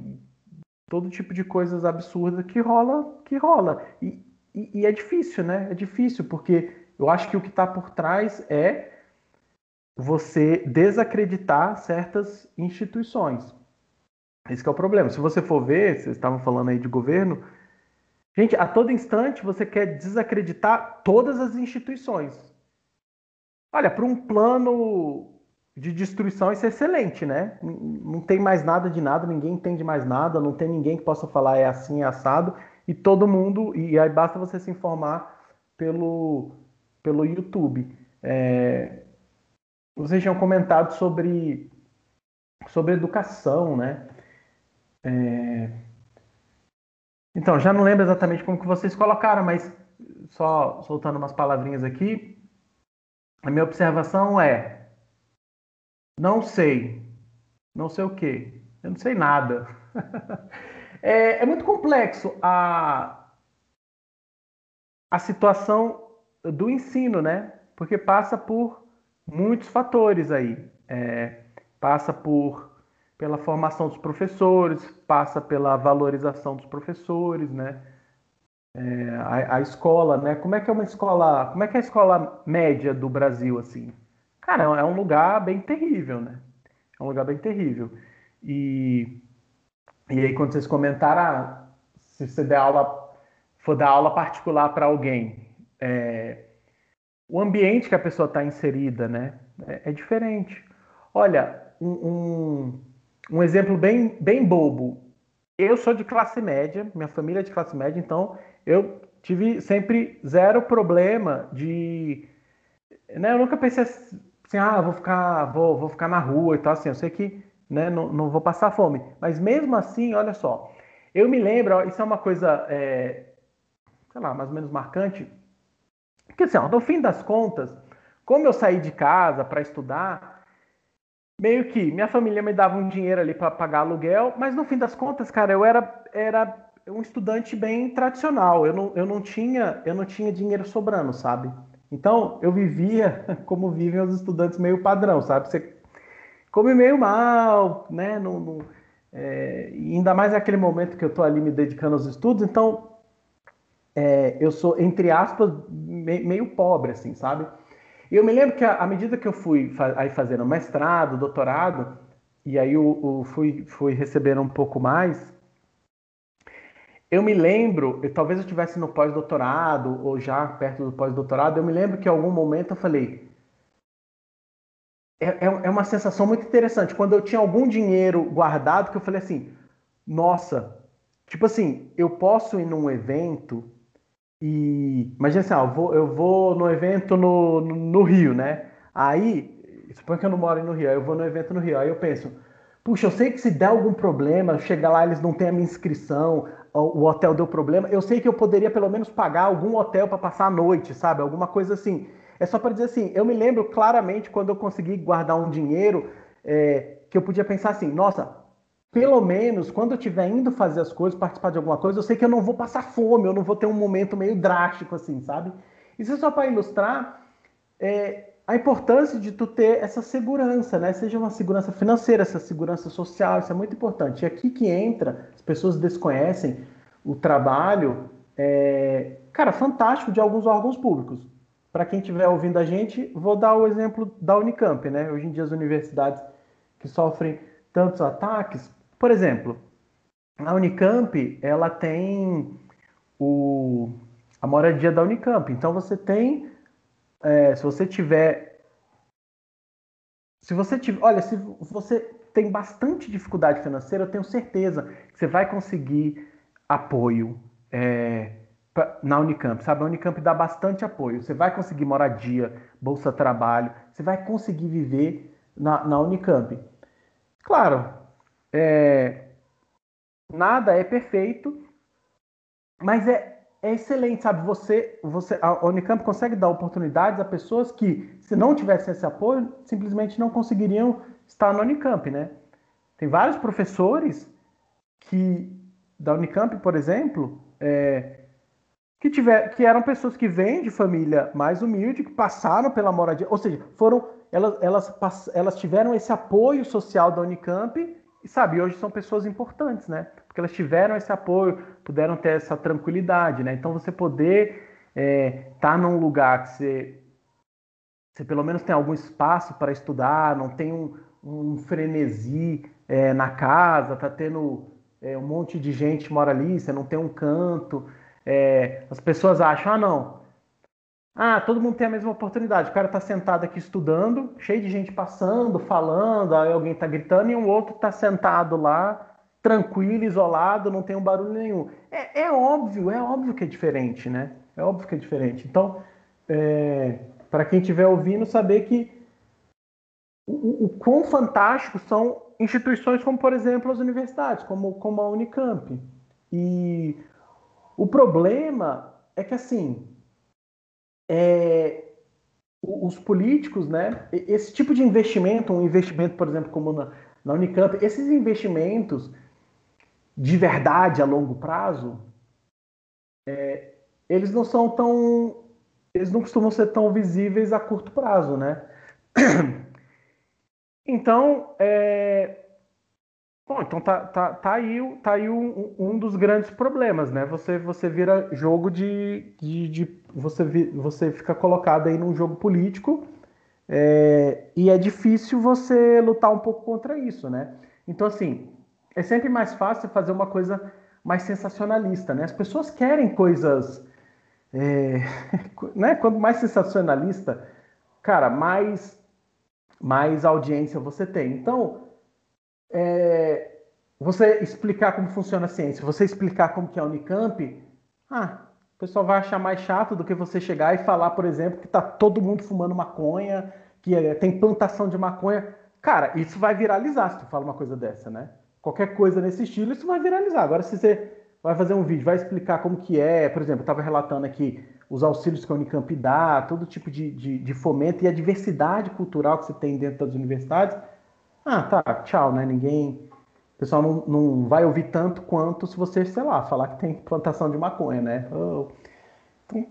Todo tipo de coisas absurdas que rola, que rola. E, e, e é difícil, né? É difícil porque eu acho que o que está por trás é você desacreditar certas instituições. Esse é o problema. Se você for ver, vocês estavam falando aí de governo, gente, a todo instante você quer desacreditar todas as instituições. Olha, para um plano de destruição isso é excelente, né? Não tem mais nada de nada, ninguém entende mais nada, não tem ninguém que possa falar é assim, é assado, e todo mundo, e aí basta você se informar pelo, pelo YouTube. É, vocês tinham comentado sobre, sobre educação, né? É... Então, já não lembro exatamente como que vocês colocaram, mas só soltando umas palavrinhas aqui. A minha observação é: não sei, não sei o que, eu não sei nada. é, é muito complexo a, a situação do ensino, né? Porque passa por muitos fatores aí. É, passa por pela formação dos professores, passa pela valorização dos professores, né? É, a, a, escola, né? Como é que é uma escola? Como é que é a escola média do Brasil assim? Cara, é um lugar bem terrível, né? É um lugar bem terrível. E e aí quando vocês comentaram, ah, se você der aula, for dar aula particular para alguém, é, o ambiente que a pessoa está inserida, né? É, é, diferente. Olha, um, um um exemplo bem, bem bobo. Eu sou de classe média, minha família é de classe média, então eu tive sempre zero problema de. Né, eu nunca pensei assim, ah, vou ficar, vou, vou ficar na rua e tal, assim, eu sei que né, não, não vou passar fome. Mas mesmo assim, olha só, eu me lembro, isso é uma coisa, é, sei lá, mais ou menos marcante, porque assim, ó, no fim das contas, como eu saí de casa para estudar, meio que minha família me dava um dinheiro ali para pagar aluguel, mas no fim das contas, cara, eu era, era um estudante bem tradicional. Eu não, eu não tinha eu não tinha dinheiro sobrando, sabe? Então eu vivia como vivem os estudantes meio padrão, sabe? Você come meio mal, né? Não é, ainda mais naquele momento que eu estou ali me dedicando aos estudos, então é, eu sou entre aspas meio pobre, assim, sabe? E eu me lembro que à medida que eu fui aí fazendo mestrado, doutorado, e aí eu, eu fui, fui recebendo um pouco mais, eu me lembro, eu, talvez eu estivesse no pós-doutorado ou já perto do pós-doutorado, eu me lembro que em algum momento eu falei. É, é, é uma sensação muito interessante. Quando eu tinha algum dinheiro guardado, que eu falei assim: nossa, tipo assim, eu posso ir num evento e imagina assim, ó, eu, vou, eu vou no evento no, no, no, Rio, né? Aí, suponho que eu não moro no Rio, aí eu vou no evento no Rio, aí eu penso, puxa, eu sei que se der algum problema, chegar lá eles não têm a minha inscrição, o, hotel deu problema, eu sei que eu poderia pelo menos pagar algum hotel para passar a noite, sabe? Alguma coisa assim. É só para dizer assim, eu me lembro claramente quando eu consegui guardar um dinheiro é, que eu podia pensar assim, nossa, pelo menos, quando eu estiver indo fazer as coisas, participar de alguma coisa, eu sei que eu não vou passar fome, eu não vou ter um momento meio drástico, assim, sabe? Isso é só para ilustrar é, a importância de tu ter essa segurança, né? Seja uma segurança financeira, essa segurança social, isso é muito importante. E aqui que entra, as pessoas desconhecem o trabalho, é, cara, fantástico de alguns órgãos públicos. Para quem estiver ouvindo a gente, vou dar o exemplo da Unicamp, né? Hoje em dia as universidades que sofrem tantos ataques, por exemplo, a Unicamp, ela tem o, a moradia da Unicamp. Então você tem, é, se você tiver, se você tiver, olha, se você tem bastante dificuldade financeira, eu tenho certeza que você vai conseguir apoio é, na Unicamp, sabe? A Unicamp dá bastante apoio. Você vai conseguir moradia, bolsa trabalho, você vai conseguir viver na, na Unicamp. Claro, é, nada é perfeito, mas é, é excelente, sabe? Você, você, a Unicamp consegue dar oportunidades a pessoas que, se não tivessem esse apoio, simplesmente não conseguiriam estar na Unicamp, né? Tem vários professores que da Unicamp, por exemplo, é, que, tiver, que eram pessoas que vêm de família mais humilde, que passaram pela moradia, ou seja, foram elas, elas, elas tiveram esse apoio social da Unicamp e sabe, hoje são pessoas importantes, né? Porque elas tiveram esse apoio, puderam ter essa tranquilidade, né? Então você poder estar é, tá num lugar que você, você pelo menos tem algum espaço para estudar, não tem um, um frenesi é, na casa, tá tendo é, um monte de gente mora ali, você não tem um canto. É, as pessoas acham, ah, não. Ah, todo mundo tem a mesma oportunidade. O cara está sentado aqui estudando, cheio de gente passando, falando, aí alguém está gritando, e um outro está sentado lá, tranquilo, isolado, não tem um barulho nenhum. É, é, óbvio, é óbvio que é diferente, né? É óbvio que é diferente. Então, é, para quem estiver ouvindo, saber que o, o quão fantástico são instituições como, por exemplo, as universidades, como, como a Unicamp. E o problema é que, assim, é, os políticos, né, esse tipo de investimento, um investimento, por exemplo, como na, na Unicamp, esses investimentos de verdade a longo prazo, é, eles não são tão. Eles não costumam ser tão visíveis a curto prazo, né? Então, é, Bom, então tá, tá, tá aí, tá aí um, um dos grandes problemas, né? Você, você vira jogo de. de, de você, você fica colocado aí num jogo político é, e é difícil você lutar um pouco contra isso, né? Então, assim, é sempre mais fácil fazer uma coisa mais sensacionalista, né? As pessoas querem coisas. É, né? Quanto mais sensacionalista, cara, mais, mais audiência você tem. Então é, você explicar como funciona a ciência, você explicar como que é a Unicamp, ah, o pessoal vai achar mais chato do que você chegar e falar, por exemplo, que está todo mundo fumando maconha, que é, tem plantação de maconha. Cara, isso vai viralizar se tu fala uma coisa dessa, né? Qualquer coisa nesse estilo, isso vai viralizar. Agora, se você vai fazer um vídeo, vai explicar como que é, por exemplo, eu estava relatando aqui os auxílios que a Unicamp dá, todo tipo de, de, de fomento e a diversidade cultural que você tem dentro das universidades, ah, tá, tchau, né? Ninguém. O pessoal não, não vai ouvir tanto quanto se você, sei lá, falar que tem plantação de maconha, né? Oh.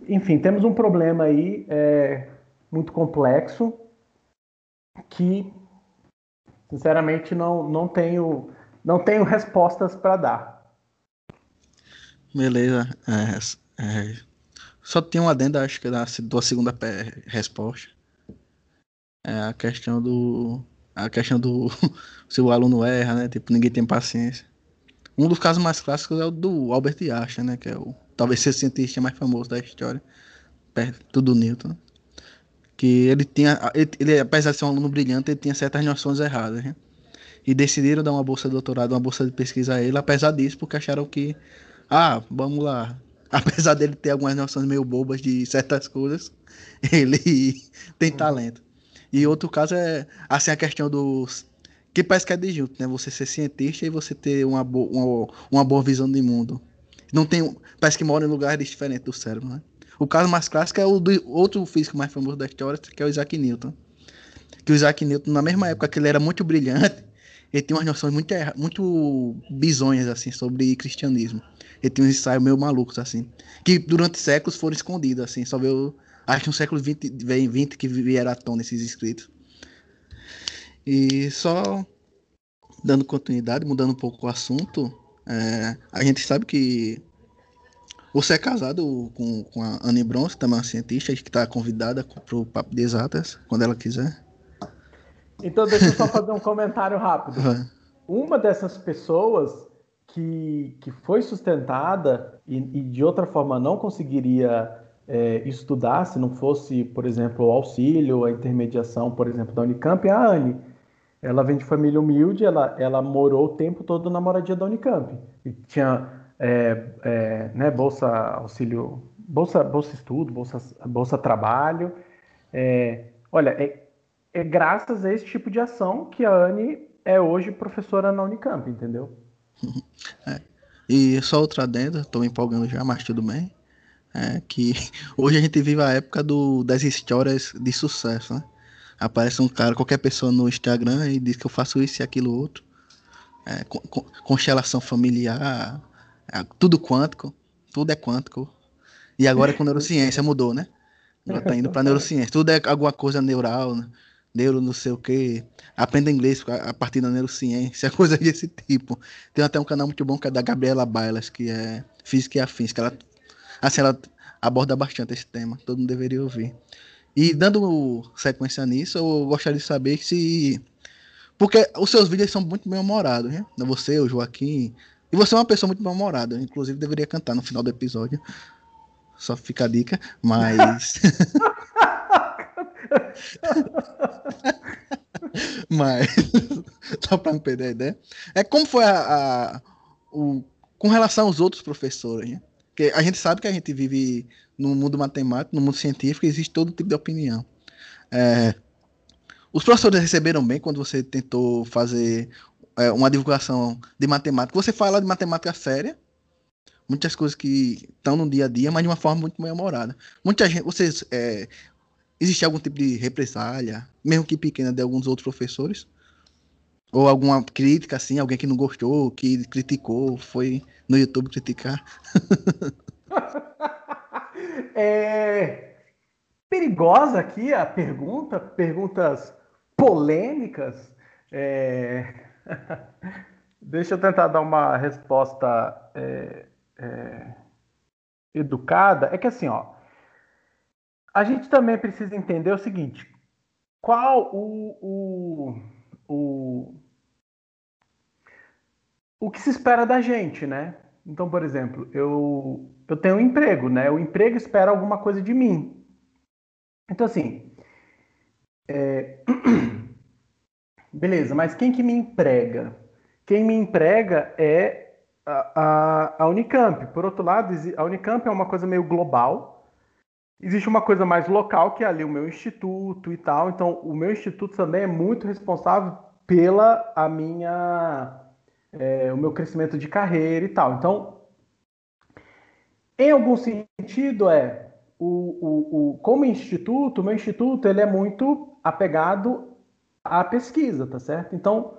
Enfim, temos um problema aí é, muito complexo que, sinceramente, não, não, tenho, não tenho respostas para dar. Beleza. É, é, só tem um adendo, acho que da, da segunda resposta. É a questão do a questão do se o aluno erra, né? Tipo, ninguém tem paciência. Um dos casos mais clássicos é o do Albert Einstein, né? Que é o talvez seja o cientista mais famoso da história, perto do Newton. Que ele tinha, ele, ele, apesar de ser um aluno brilhante, ele tinha certas noções erradas, né? E decidiram dar uma bolsa de doutorado, uma bolsa de pesquisa a ele, apesar disso, porque acharam que, ah, vamos lá, apesar dele ter algumas noções meio bobas de certas coisas, ele tem talento. E outro caso é assim a questão dos que parece que é disjunto, né? Você ser cientista e você ter uma, bo uma, uma boa visão do mundo. Não tem, parece que mora em lugares diferentes do cérebro, né? O caso mais clássico é o do outro físico mais famoso da história, que é o Isaac Newton. Que o Isaac Newton, na mesma época que ele era muito brilhante, ele tinha umas noções muito, muito bizonhas, assim, sobre cristianismo. Ele tinha uns ensaios meio malucos, assim, que durante séculos foram escondidos, assim, só veio Acho que no século XX, 20 que vieram à tona esses escritos. E só dando continuidade, mudando um pouco o assunto, é, a gente sabe que você é casado com, com a Anne Bronson, também é uma cientista, que está convidada para o Papo de Exatas, quando ela quiser. Então, deixa eu só fazer um comentário rápido. Uma dessas pessoas que, que foi sustentada e, e de outra forma não conseguiria é, estudar, se não fosse, por exemplo, o auxílio, a intermediação, por exemplo, da Unicamp, a Anne. ela vem de família humilde, ela, ela morou o tempo todo na moradia da Unicamp. E tinha é, é, né, bolsa auxílio, bolsa, bolsa estudo, bolsa, bolsa trabalho. É, olha, é, é graças a esse tipo de ação que a Anne é hoje professora na Unicamp, entendeu? É. E só outra adenda, estou empolgando já, mas tudo bem. É que hoje a gente vive a época do, das histórias de sucesso, né? Aparece um cara, qualquer pessoa no Instagram e diz que eu faço isso e aquilo outro. É, constelação familiar, é, tudo quântico, tudo é quântico. E agora com neurociência mudou, né? Agora tá indo para neurociência. Tudo é alguma coisa neural, né? neuro não sei o que. Aprenda inglês a partir da neurociência, coisa desse tipo. Tem até um canal muito bom que é da Gabriela Bailas, que é Física e Afins, que ela, assim, ela aborda bastante esse tema. Todo mundo deveria ouvir. E dando sequência nisso, eu gostaria de saber se. Porque os seus vídeos são muito bem-humorados, né? Você, o Joaquim. E você é uma pessoa muito bem-humorada. Inclusive, deveria cantar no final do episódio. Só fica a dica. Mas. mas. Só para não perder a ideia. É como foi a. a o, com relação aos outros professores, né? Porque a gente sabe que a gente vive no mundo matemático, no mundo científico, existe todo tipo de opinião. É, os professores receberam bem quando você tentou fazer é, uma divulgação de matemática. Você fala de matemática séria, muitas coisas que estão no dia a dia, mas de uma forma muito bem humorada. Muita gente, vocês, é, existe algum tipo de represália, mesmo que pequena, de alguns outros professores? Ou alguma crítica, assim, alguém que não gostou, que criticou, foi no YouTube criticar? é perigosa aqui a pergunta, perguntas polêmicas. É... Deixa eu tentar dar uma resposta é, é, educada. É que assim, ó, a gente também precisa entender o seguinte: qual o, o, o o que se espera da gente, né? Então, por exemplo, eu, eu tenho um emprego, né? O emprego espera alguma coisa de mim. Então, assim, é... beleza, mas quem que me emprega? Quem me emprega é a, a, a, Unicamp. Por outro lado, a Unicamp é uma coisa meio global. Existe uma coisa mais local, que é ali o meu instituto e tal. Então, o meu instituto também é muito responsável pela a minha é, o meu crescimento de carreira e tal. Então, em algum sentido, é o, o, o, como instituto, o meu instituto ele é muito apegado à pesquisa, tá certo? Então,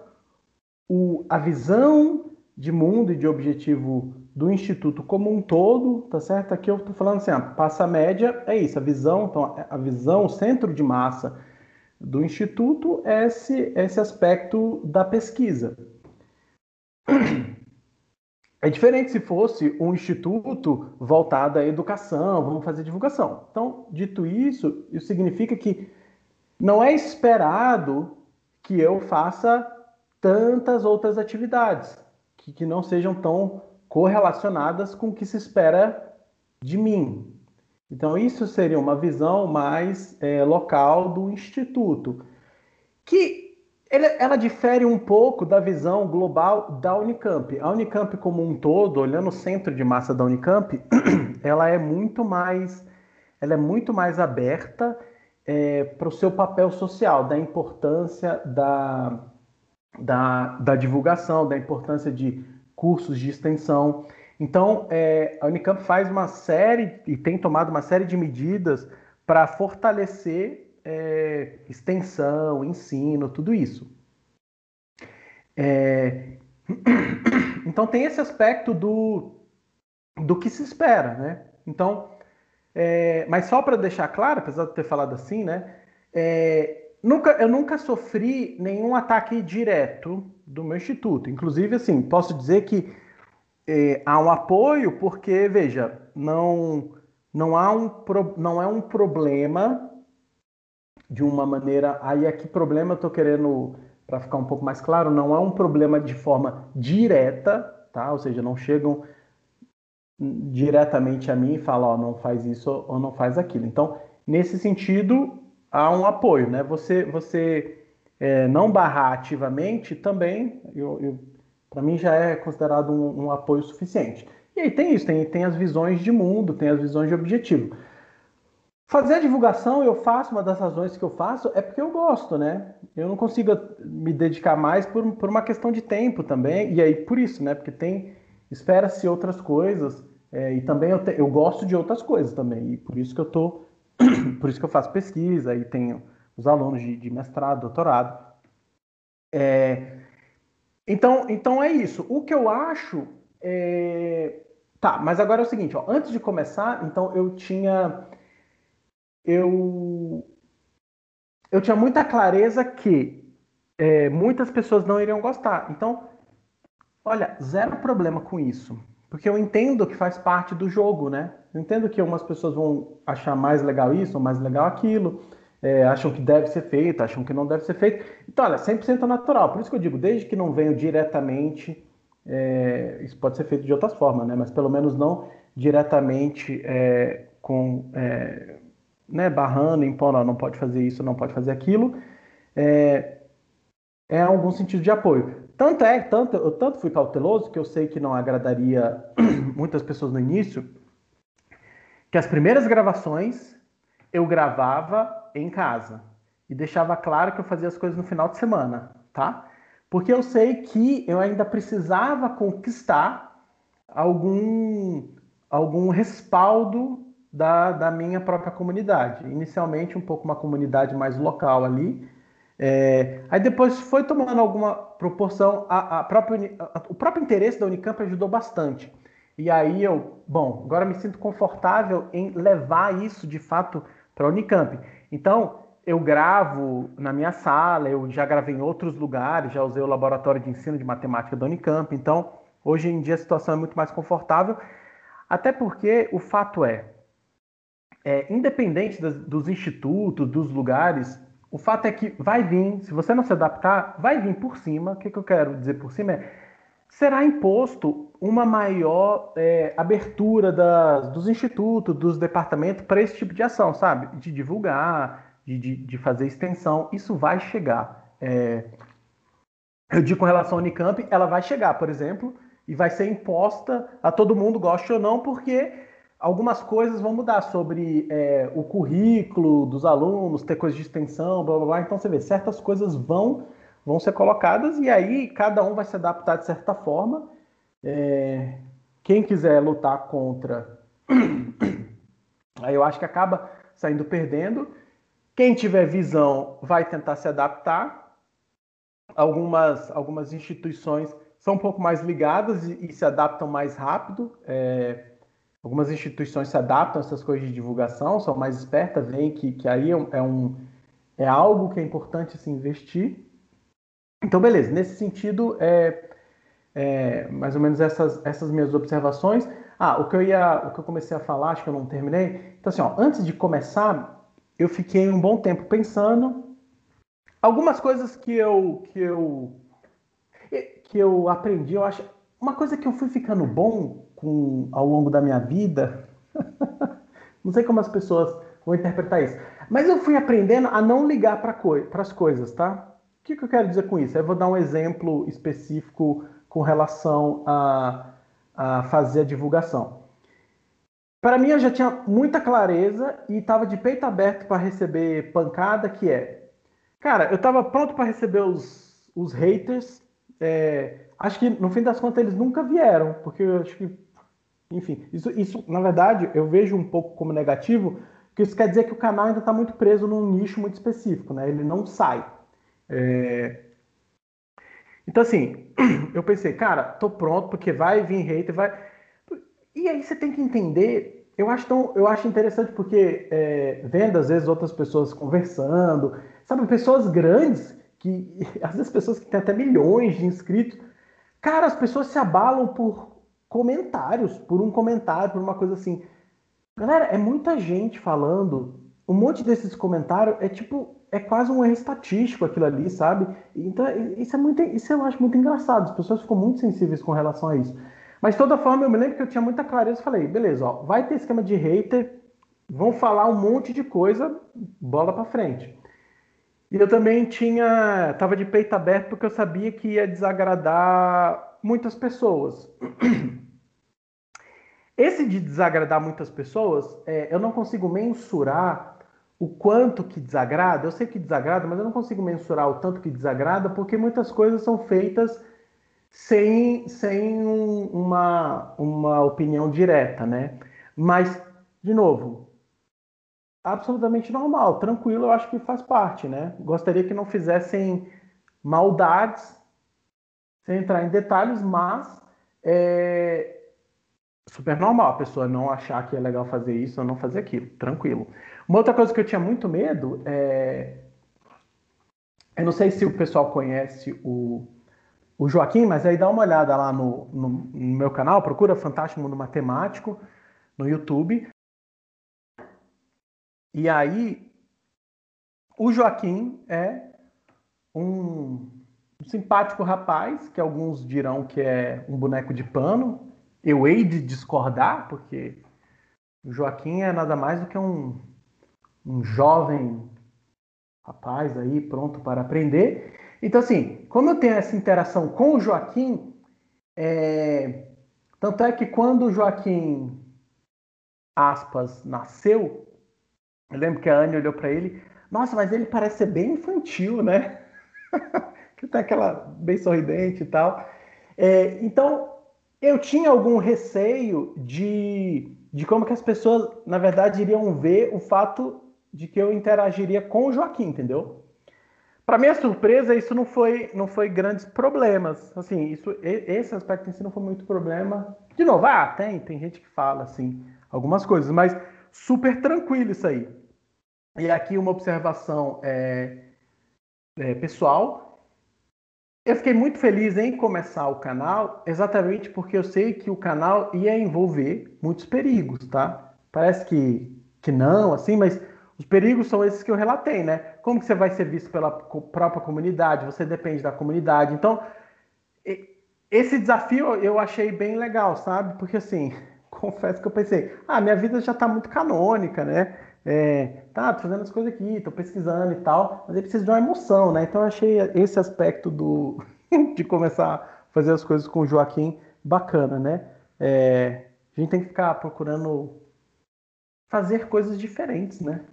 o, a visão de mundo e de objetivo do instituto como um todo, tá certo? Aqui eu estou falando assim, a passa média é isso, a visão, então a visão, o centro de massa do instituto é esse, esse aspecto da pesquisa. É diferente se fosse um instituto voltado à educação, vamos fazer divulgação. Então, dito isso, isso significa que não é esperado que eu faça tantas outras atividades que, que não sejam tão correlacionadas com o que se espera de mim. Então, isso seria uma visão mais é, local do instituto, que ele, ela difere um pouco da visão global da Unicamp. A Unicamp como um todo, olhando o centro de massa da Unicamp, ela é muito mais, ela é muito mais aberta é, para o seu papel social, da importância da, da, da, divulgação, da importância de cursos de extensão. Então, é, a Unicamp faz uma série e tem tomado uma série de medidas para fortalecer é, extensão, ensino, tudo isso. É, então tem esse aspecto do, do que se espera, né? Então, é, mas só para deixar claro, apesar de ter falado assim, né? É, nunca, eu nunca sofri nenhum ataque direto do meu instituto. Inclusive, assim, posso dizer que é, há um apoio porque, veja, não, não, há um, não é um problema de uma maneira. Aí aqui problema eu estou querendo, para ficar um pouco mais claro, não é um problema de forma direta, tá? Ou seja, não chegam diretamente a mim e falam, ó, oh, não faz isso ou não faz aquilo. Então, nesse sentido, há um apoio, né? Você, você é, não barrar ativamente, também, eu, eu para mim, já é considerado um, um, apoio suficiente. E aí tem isso, tem, tem as visões de mundo, tem as visões de objetivo. Fazer a divulgação, eu faço, uma das razões que eu faço é porque eu gosto, né? Eu não consigo me dedicar mais por, por uma questão de tempo também, e aí por isso, né? Porque tem, espera-se outras coisas, é, e também eu, te, eu gosto de outras coisas também, e por isso que eu tô, por isso que eu faço pesquisa, e tenho os alunos de, de mestrado, doutorado. É, então, então é isso. O que eu acho é... Tá, mas agora é o seguinte, ó, antes de começar, então eu tinha eu eu tinha muita clareza que é, muitas pessoas não iriam gostar. Então, olha, zero problema com isso. Porque eu entendo que faz parte do jogo, né? Eu entendo que algumas pessoas vão achar mais legal isso ou mais legal aquilo é, acham que deve ser feito, acham que não deve ser feito. Então, olha, 100% natural. Por isso que eu digo, desde que não venha diretamente, é, isso pode ser feito de outras formas, né? Mas pelo menos não diretamente é, com, é, né, barrando, impondo, não pode fazer isso, não pode fazer aquilo. É, é algum sentido de apoio. Tanto é, tanto, eu tanto fui cauteloso que eu sei que não agradaria muitas pessoas no início, que as primeiras gravações eu gravava em casa e deixava claro que eu fazia as coisas no final de semana, tá? Porque eu sei que eu ainda precisava conquistar algum, algum respaldo da, da minha própria comunidade. Inicialmente, um pouco uma comunidade mais local ali. É, aí depois foi tomando alguma proporção. A, a própria, a, o próprio interesse da Unicamp ajudou bastante. E aí eu, bom, agora me sinto confortável em levar isso de fato para a Unicamp. Então, eu gravo na minha sala, eu já gravei em outros lugares, já usei o laboratório de ensino de matemática da Unicamp. Então, hoje em dia a situação é muito mais confortável, até porque o fato é, é independente dos institutos, dos lugares, o fato é que vai vir, se você não se adaptar, vai vir por cima. O que, que eu quero dizer por cima é será imposto uma maior é, abertura das, dos institutos, dos departamentos para esse tipo de ação, sabe? De divulgar, de, de, de fazer extensão. Isso vai chegar. É, eu digo com relação à Unicamp, ela vai chegar, por exemplo, e vai ser imposta a todo mundo, goste ou não, porque algumas coisas vão mudar sobre é, o currículo dos alunos, ter coisas de extensão, blá blá blá. Então você vê, certas coisas vão vão ser colocadas e aí cada um vai se adaptar de certa forma. É, quem quiser lutar contra, aí eu acho que acaba saindo perdendo. Quem tiver visão vai tentar se adaptar. Algumas, algumas instituições são um pouco mais ligadas e, e se adaptam mais rápido. É, algumas instituições se adaptam a essas coisas de divulgação, são mais espertas, veem que, que aí é, um, é, é algo que é importante se investir. Então, beleza, nesse sentido, é, é, mais ou menos essas, essas minhas observações. Ah, o que eu ia, o que eu comecei a falar, acho que eu não terminei. Então, assim, ó, antes de começar, eu fiquei um bom tempo pensando. Algumas coisas que eu, que eu, que eu aprendi, eu acho, uma coisa que eu fui ficando bom com ao longo da minha vida. não sei como as pessoas vão interpretar isso, mas eu fui aprendendo a não ligar para coi as coisas, tá? que, que eu quero dizer com isso? Eu vou dar um exemplo específico com relação a, a fazer a divulgação. Para mim, eu já tinha muita clareza e estava de peito aberto para receber pancada, que é, cara, eu estava pronto para receber os, os haters. É, acho que no fim das contas eles nunca vieram, porque eu acho que, enfim, isso, isso na verdade eu vejo um pouco como negativo, porque isso quer dizer que o canal ainda está muito preso num nicho muito específico, né? Ele não sai. É... Então, assim, eu pensei, cara, tô pronto, porque vai vir hater, vai. E aí você tem que entender. Eu acho, tão, eu acho interessante porque é, vendo às vezes outras pessoas conversando, sabe, pessoas grandes, que às vezes pessoas que têm até milhões de inscritos, cara, as pessoas se abalam por comentários, por um comentário, por uma coisa assim. Galera, é muita gente falando. Um monte desses comentários é tipo é quase um erro estatístico aquilo ali, sabe? Então, isso é muito, isso eu acho muito engraçado. As pessoas ficam muito sensíveis com relação a isso. Mas de toda forma, eu me lembro que eu tinha muita clareza. Falei, beleza, ó, vai ter esquema de hater, vão falar um monte de coisa, bola para frente. E eu também tinha. Tava de peito aberto porque eu sabia que ia desagradar muitas pessoas. Esse de desagradar muitas pessoas, é, eu não consigo mensurar o quanto que desagrada. Eu sei que desagrada, mas eu não consigo mensurar o tanto que desagrada, porque muitas coisas são feitas sem, sem um, uma, uma opinião direta, né? Mas, de novo, absolutamente normal, tranquilo, eu acho que faz parte, né? Gostaria que não fizessem maldades, sem entrar em detalhes, mas é super normal a pessoa não achar que é legal fazer isso ou não fazer aquilo, tranquilo. Uma outra coisa que eu tinha muito medo é. Eu não sei se o pessoal conhece o, o Joaquim, mas aí dá uma olhada lá no, no, no meu canal, procura Fantástico Mundo Matemático no YouTube. E aí, o Joaquim é um, um simpático rapaz, que alguns dirão que é um boneco de pano. Eu hei de discordar, porque o Joaquim é nada mais do que um, um jovem rapaz aí pronto para aprender. Então, assim, como eu tenho essa interação com o Joaquim, é... tanto é que quando o Joaquim aspas nasceu, eu lembro que a Anne olhou para ele, nossa, mas ele parece ser bem infantil, né? que tem aquela bem sorridente e tal. É, então, eu tinha algum receio de, de como que as pessoas, na verdade, iriam ver o fato de que eu interagiria com o Joaquim, entendeu? Para minha surpresa, isso não foi, não foi grandes problemas. Assim, isso, esse aspecto em si não foi muito problema. De novo, ah, tem, tem gente que fala assim, algumas coisas, mas super tranquilo isso aí. E aqui uma observação é, é, pessoal. Eu fiquei muito feliz em começar o canal, exatamente porque eu sei que o canal ia envolver muitos perigos, tá? Parece que, que não, assim, mas os perigos são esses que eu relatei, né? Como que você vai ser visto pela própria comunidade? Você depende da comunidade. Então, esse desafio eu achei bem legal, sabe? Porque assim, confesso que eu pensei, ah, minha vida já está muito canônica, né? É, tá, tô fazendo as coisas aqui, tô pesquisando e tal, mas eu preciso de uma emoção, né? Então eu achei esse aspecto do de começar a fazer as coisas com o Joaquim bacana, né? É, a gente tem que ficar procurando fazer coisas diferentes, né?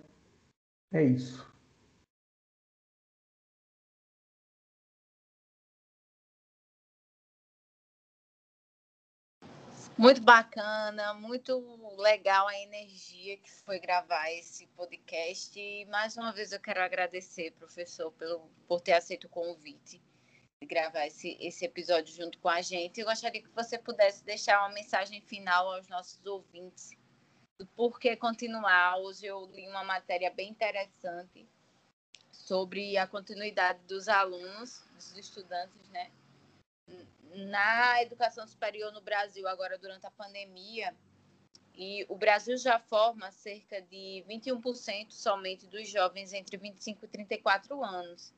É isso. Muito bacana, muito legal a energia que foi gravar esse podcast. E mais uma vez eu quero agradecer, professor, pelo, por ter aceito o convite de gravar esse, esse episódio junto com a gente. Eu gostaria que você pudesse deixar uma mensagem final aos nossos ouvintes do porquê continuar. Hoje eu li uma matéria bem interessante sobre a continuidade dos alunos, dos estudantes, né? Na educação superior no Brasil, agora durante a pandemia, e o Brasil já forma cerca de 21% somente dos jovens entre 25 e 34 anos.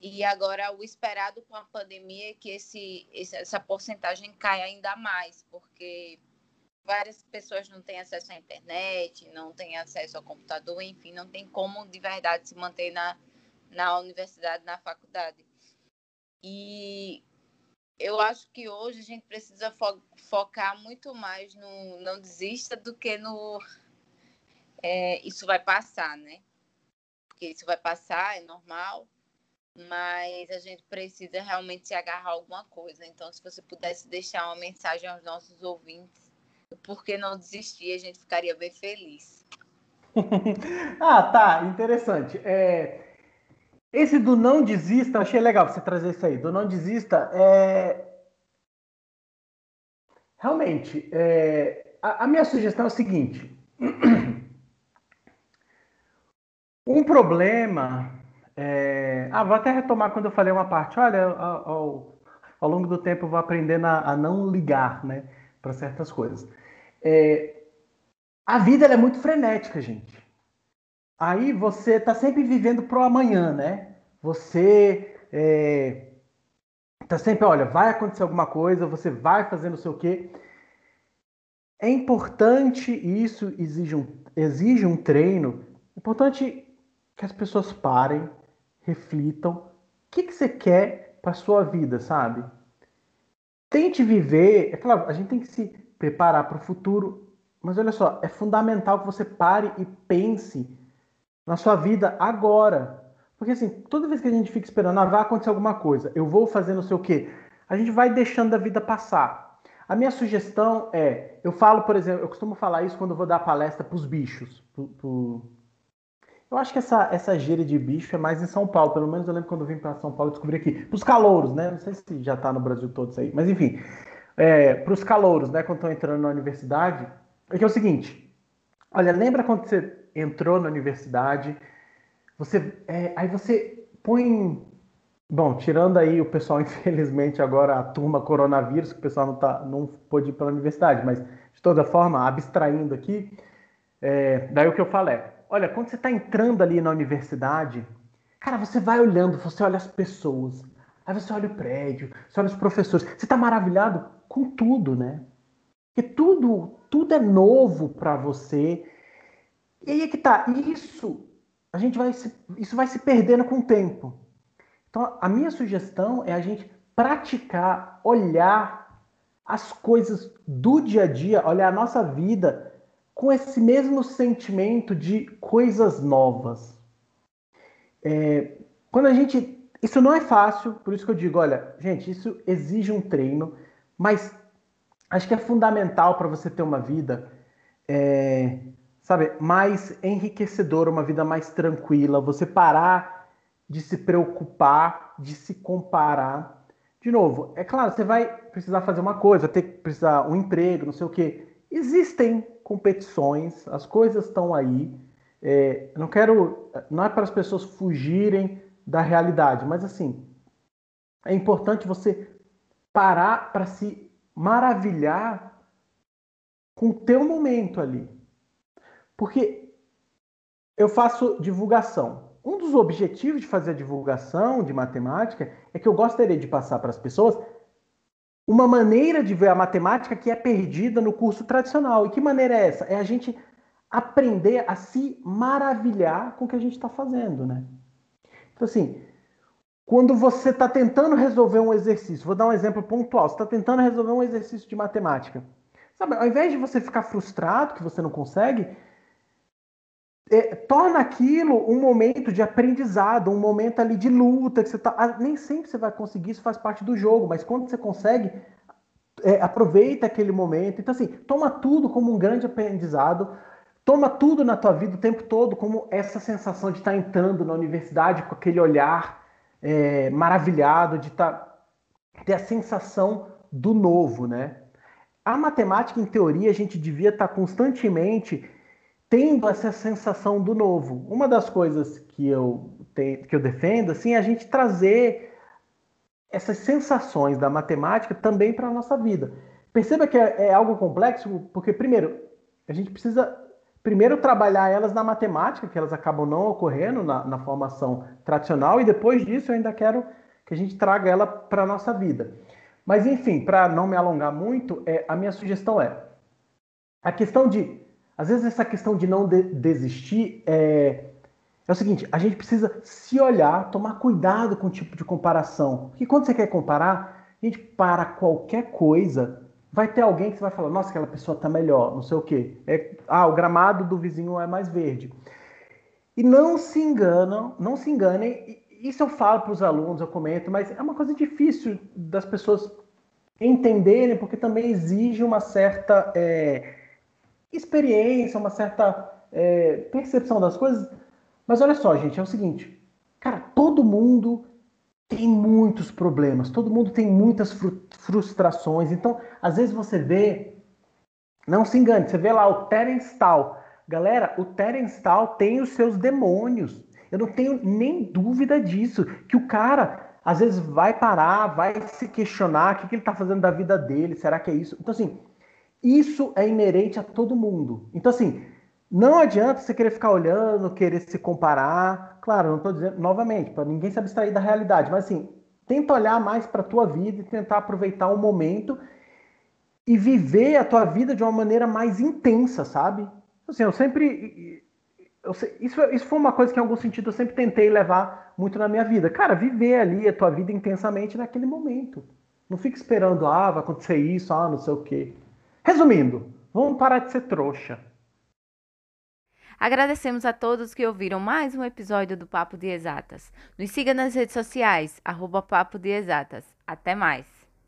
E agora o esperado com a pandemia é que esse, essa porcentagem caia ainda mais, porque várias pessoas não têm acesso à internet, não têm acesso ao computador, enfim, não tem como de verdade se manter na, na universidade, na faculdade. E eu acho que hoje a gente precisa fo focar muito mais no não desista do que no é, isso vai passar, né? Porque isso vai passar, é normal, mas a gente precisa realmente se agarrar a alguma coisa. Então, se você pudesse deixar uma mensagem aos nossos ouvintes por que não desistir, a gente ficaria bem feliz. ah, tá, interessante. É, esse do não desista, achei legal você trazer isso aí. Do não desista, é... realmente, é... A, a minha sugestão é o seguinte: um problema. É... Ah, vou até retomar quando eu falei uma parte. Olha, ao, ao, ao longo do tempo eu vou aprendendo a, a não ligar, né, para certas coisas. É, a vida é muito frenética, gente. Aí você está sempre vivendo pro amanhã, né? Você é, tá sempre, olha, vai acontecer alguma coisa, você vai fazer não sei o quê. É importante, e isso exige um, exige um treino, é importante que as pessoas parem, reflitam o que, que você quer para sua vida, sabe? Tente viver. É claro, a gente tem que se preparar para o futuro, mas olha só, é fundamental que você pare e pense na sua vida agora. Porque assim, toda vez que a gente fica esperando, ah, vai acontecer alguma coisa, eu vou fazer não sei o quê, a gente vai deixando a vida passar. A minha sugestão é, eu falo, por exemplo, eu costumo falar isso quando eu vou dar palestra para os bichos. Pro, pro... Eu acho que essa, essa gíria de bicho é mais em São Paulo, pelo menos eu lembro quando eu vim para São Paulo, descobri aqui. Para os calouros, né? Não sei se já está no Brasil todo isso aí, mas enfim. É, para os calouros, né? Quando estão entrando na universidade, é que é o seguinte: olha, lembra quando você entrou na universidade, você, é, aí você põe Bom, tirando aí o pessoal, infelizmente, agora a turma coronavírus, que o pessoal não, tá, não pôde ir pela universidade, mas de toda forma, abstraindo aqui, é, daí o que eu falo é: olha, quando você está entrando ali na universidade, cara, você vai olhando, você olha as pessoas, aí você olha o prédio, você olha os professores, você está maravilhado com tudo, né? Porque tudo, tudo é novo para você. E aí é que tá, isso a gente vai se, isso vai se perdendo com o tempo. Então, a minha sugestão é a gente praticar, olhar as coisas do dia a dia, olhar a nossa vida com esse mesmo sentimento de coisas novas. É, quando a gente. Isso não é fácil, por isso que eu digo: olha, gente, isso exige um treino, mas acho que é fundamental para você ter uma vida, é, sabe, mais enriquecedora, uma vida mais tranquila, você parar de se preocupar, de se comparar. De novo, é claro, você vai precisar fazer uma coisa, ter que precisar um emprego, não sei o quê. Existem competições, as coisas estão aí. É, não quero, não é para as pessoas fugirem da realidade, mas assim, é importante você parar para se maravilhar com o teu momento ali. Porque eu faço divulgação um dos objetivos de fazer a divulgação de matemática é que eu gostaria de passar para as pessoas uma maneira de ver a matemática que é perdida no curso tradicional. E que maneira é essa? É a gente aprender a se maravilhar com o que a gente está fazendo, né? Então, assim, quando você está tentando resolver um exercício, vou dar um exemplo pontual, você está tentando resolver um exercício de matemática. Sabe, ao invés de você ficar frustrado que você não consegue, é, torna aquilo um momento de aprendizado, um momento ali de luta, que você tá. Ah, nem sempre você vai conseguir, isso faz parte do jogo, mas quando você consegue, é, aproveita aquele momento. Então, assim, toma tudo como um grande aprendizado, toma tudo na tua vida o tempo todo como essa sensação de estar tá entrando na universidade com aquele olhar é, maravilhado, de tá, ter a sensação do novo, né? A matemática, em teoria, a gente devia estar tá constantemente tendo essa sensação do novo. Uma das coisas que eu, te, que eu defendo assim, é a gente trazer essas sensações da matemática também para a nossa vida. Perceba que é, é, algo complexo, porque, primeiro, a gente precisa primeiro trabalhar elas na matemática, que elas acabam não ocorrendo na, na formação tradicional, e depois disso eu ainda quero que a gente traga ela para a nossa vida. Mas, enfim, para não me alongar muito, é, a minha sugestão é a questão de às vezes essa questão de não de desistir é, é o seguinte, a gente precisa se olhar, tomar cuidado com o tipo de comparação. Porque quando você quer comparar, a gente para qualquer coisa, vai ter alguém que você vai falar, nossa, aquela pessoa tá melhor, não sei o quê. É, ah, o gramado do vizinho é mais verde. E não se enganam, não se enganem. Isso eu falo para os alunos, eu comento, mas é uma coisa difícil das pessoas entenderem, porque também exige uma certa é, experiência, uma certa é, percepção das coisas. Mas olha só, gente, é o seguinte, cara, todo mundo tem muitos problemas, todo mundo tem muitas frustrações. Então, às vezes você vê, não se engane, você vê lá o Terence Tal. Galera, o Terence Tal tem os seus demônios. Eu não tenho nem dúvida disso, que o cara às vezes vai parar, vai se questionar o que, que ele está fazendo da vida dele, será que é isso? Então, assim, isso é inerente a todo mundo. Então, assim, não adianta você querer ficar olhando, querer se comparar. Claro, não estou dizendo, novamente, para ninguém se abstrair da realidade, mas assim, tenta olhar mais para a tua vida e tentar aproveitar o momento e viver a tua vida de uma maneira mais intensa, sabe? Assim, eu sempre. Eu, isso, isso foi uma coisa que, em algum sentido, eu sempre tentei levar muito na minha vida. Cara, viver ali a tua vida intensamente naquele momento. Não fica esperando, ah, vai acontecer isso, ah, não sei o quê. Resumindo, vamos parar de ser trouxa. Agradecemos a todos que ouviram mais um episódio do Papo de Exatas. Nos siga nas redes sociais, arroba Papo de Exatas. Até mais!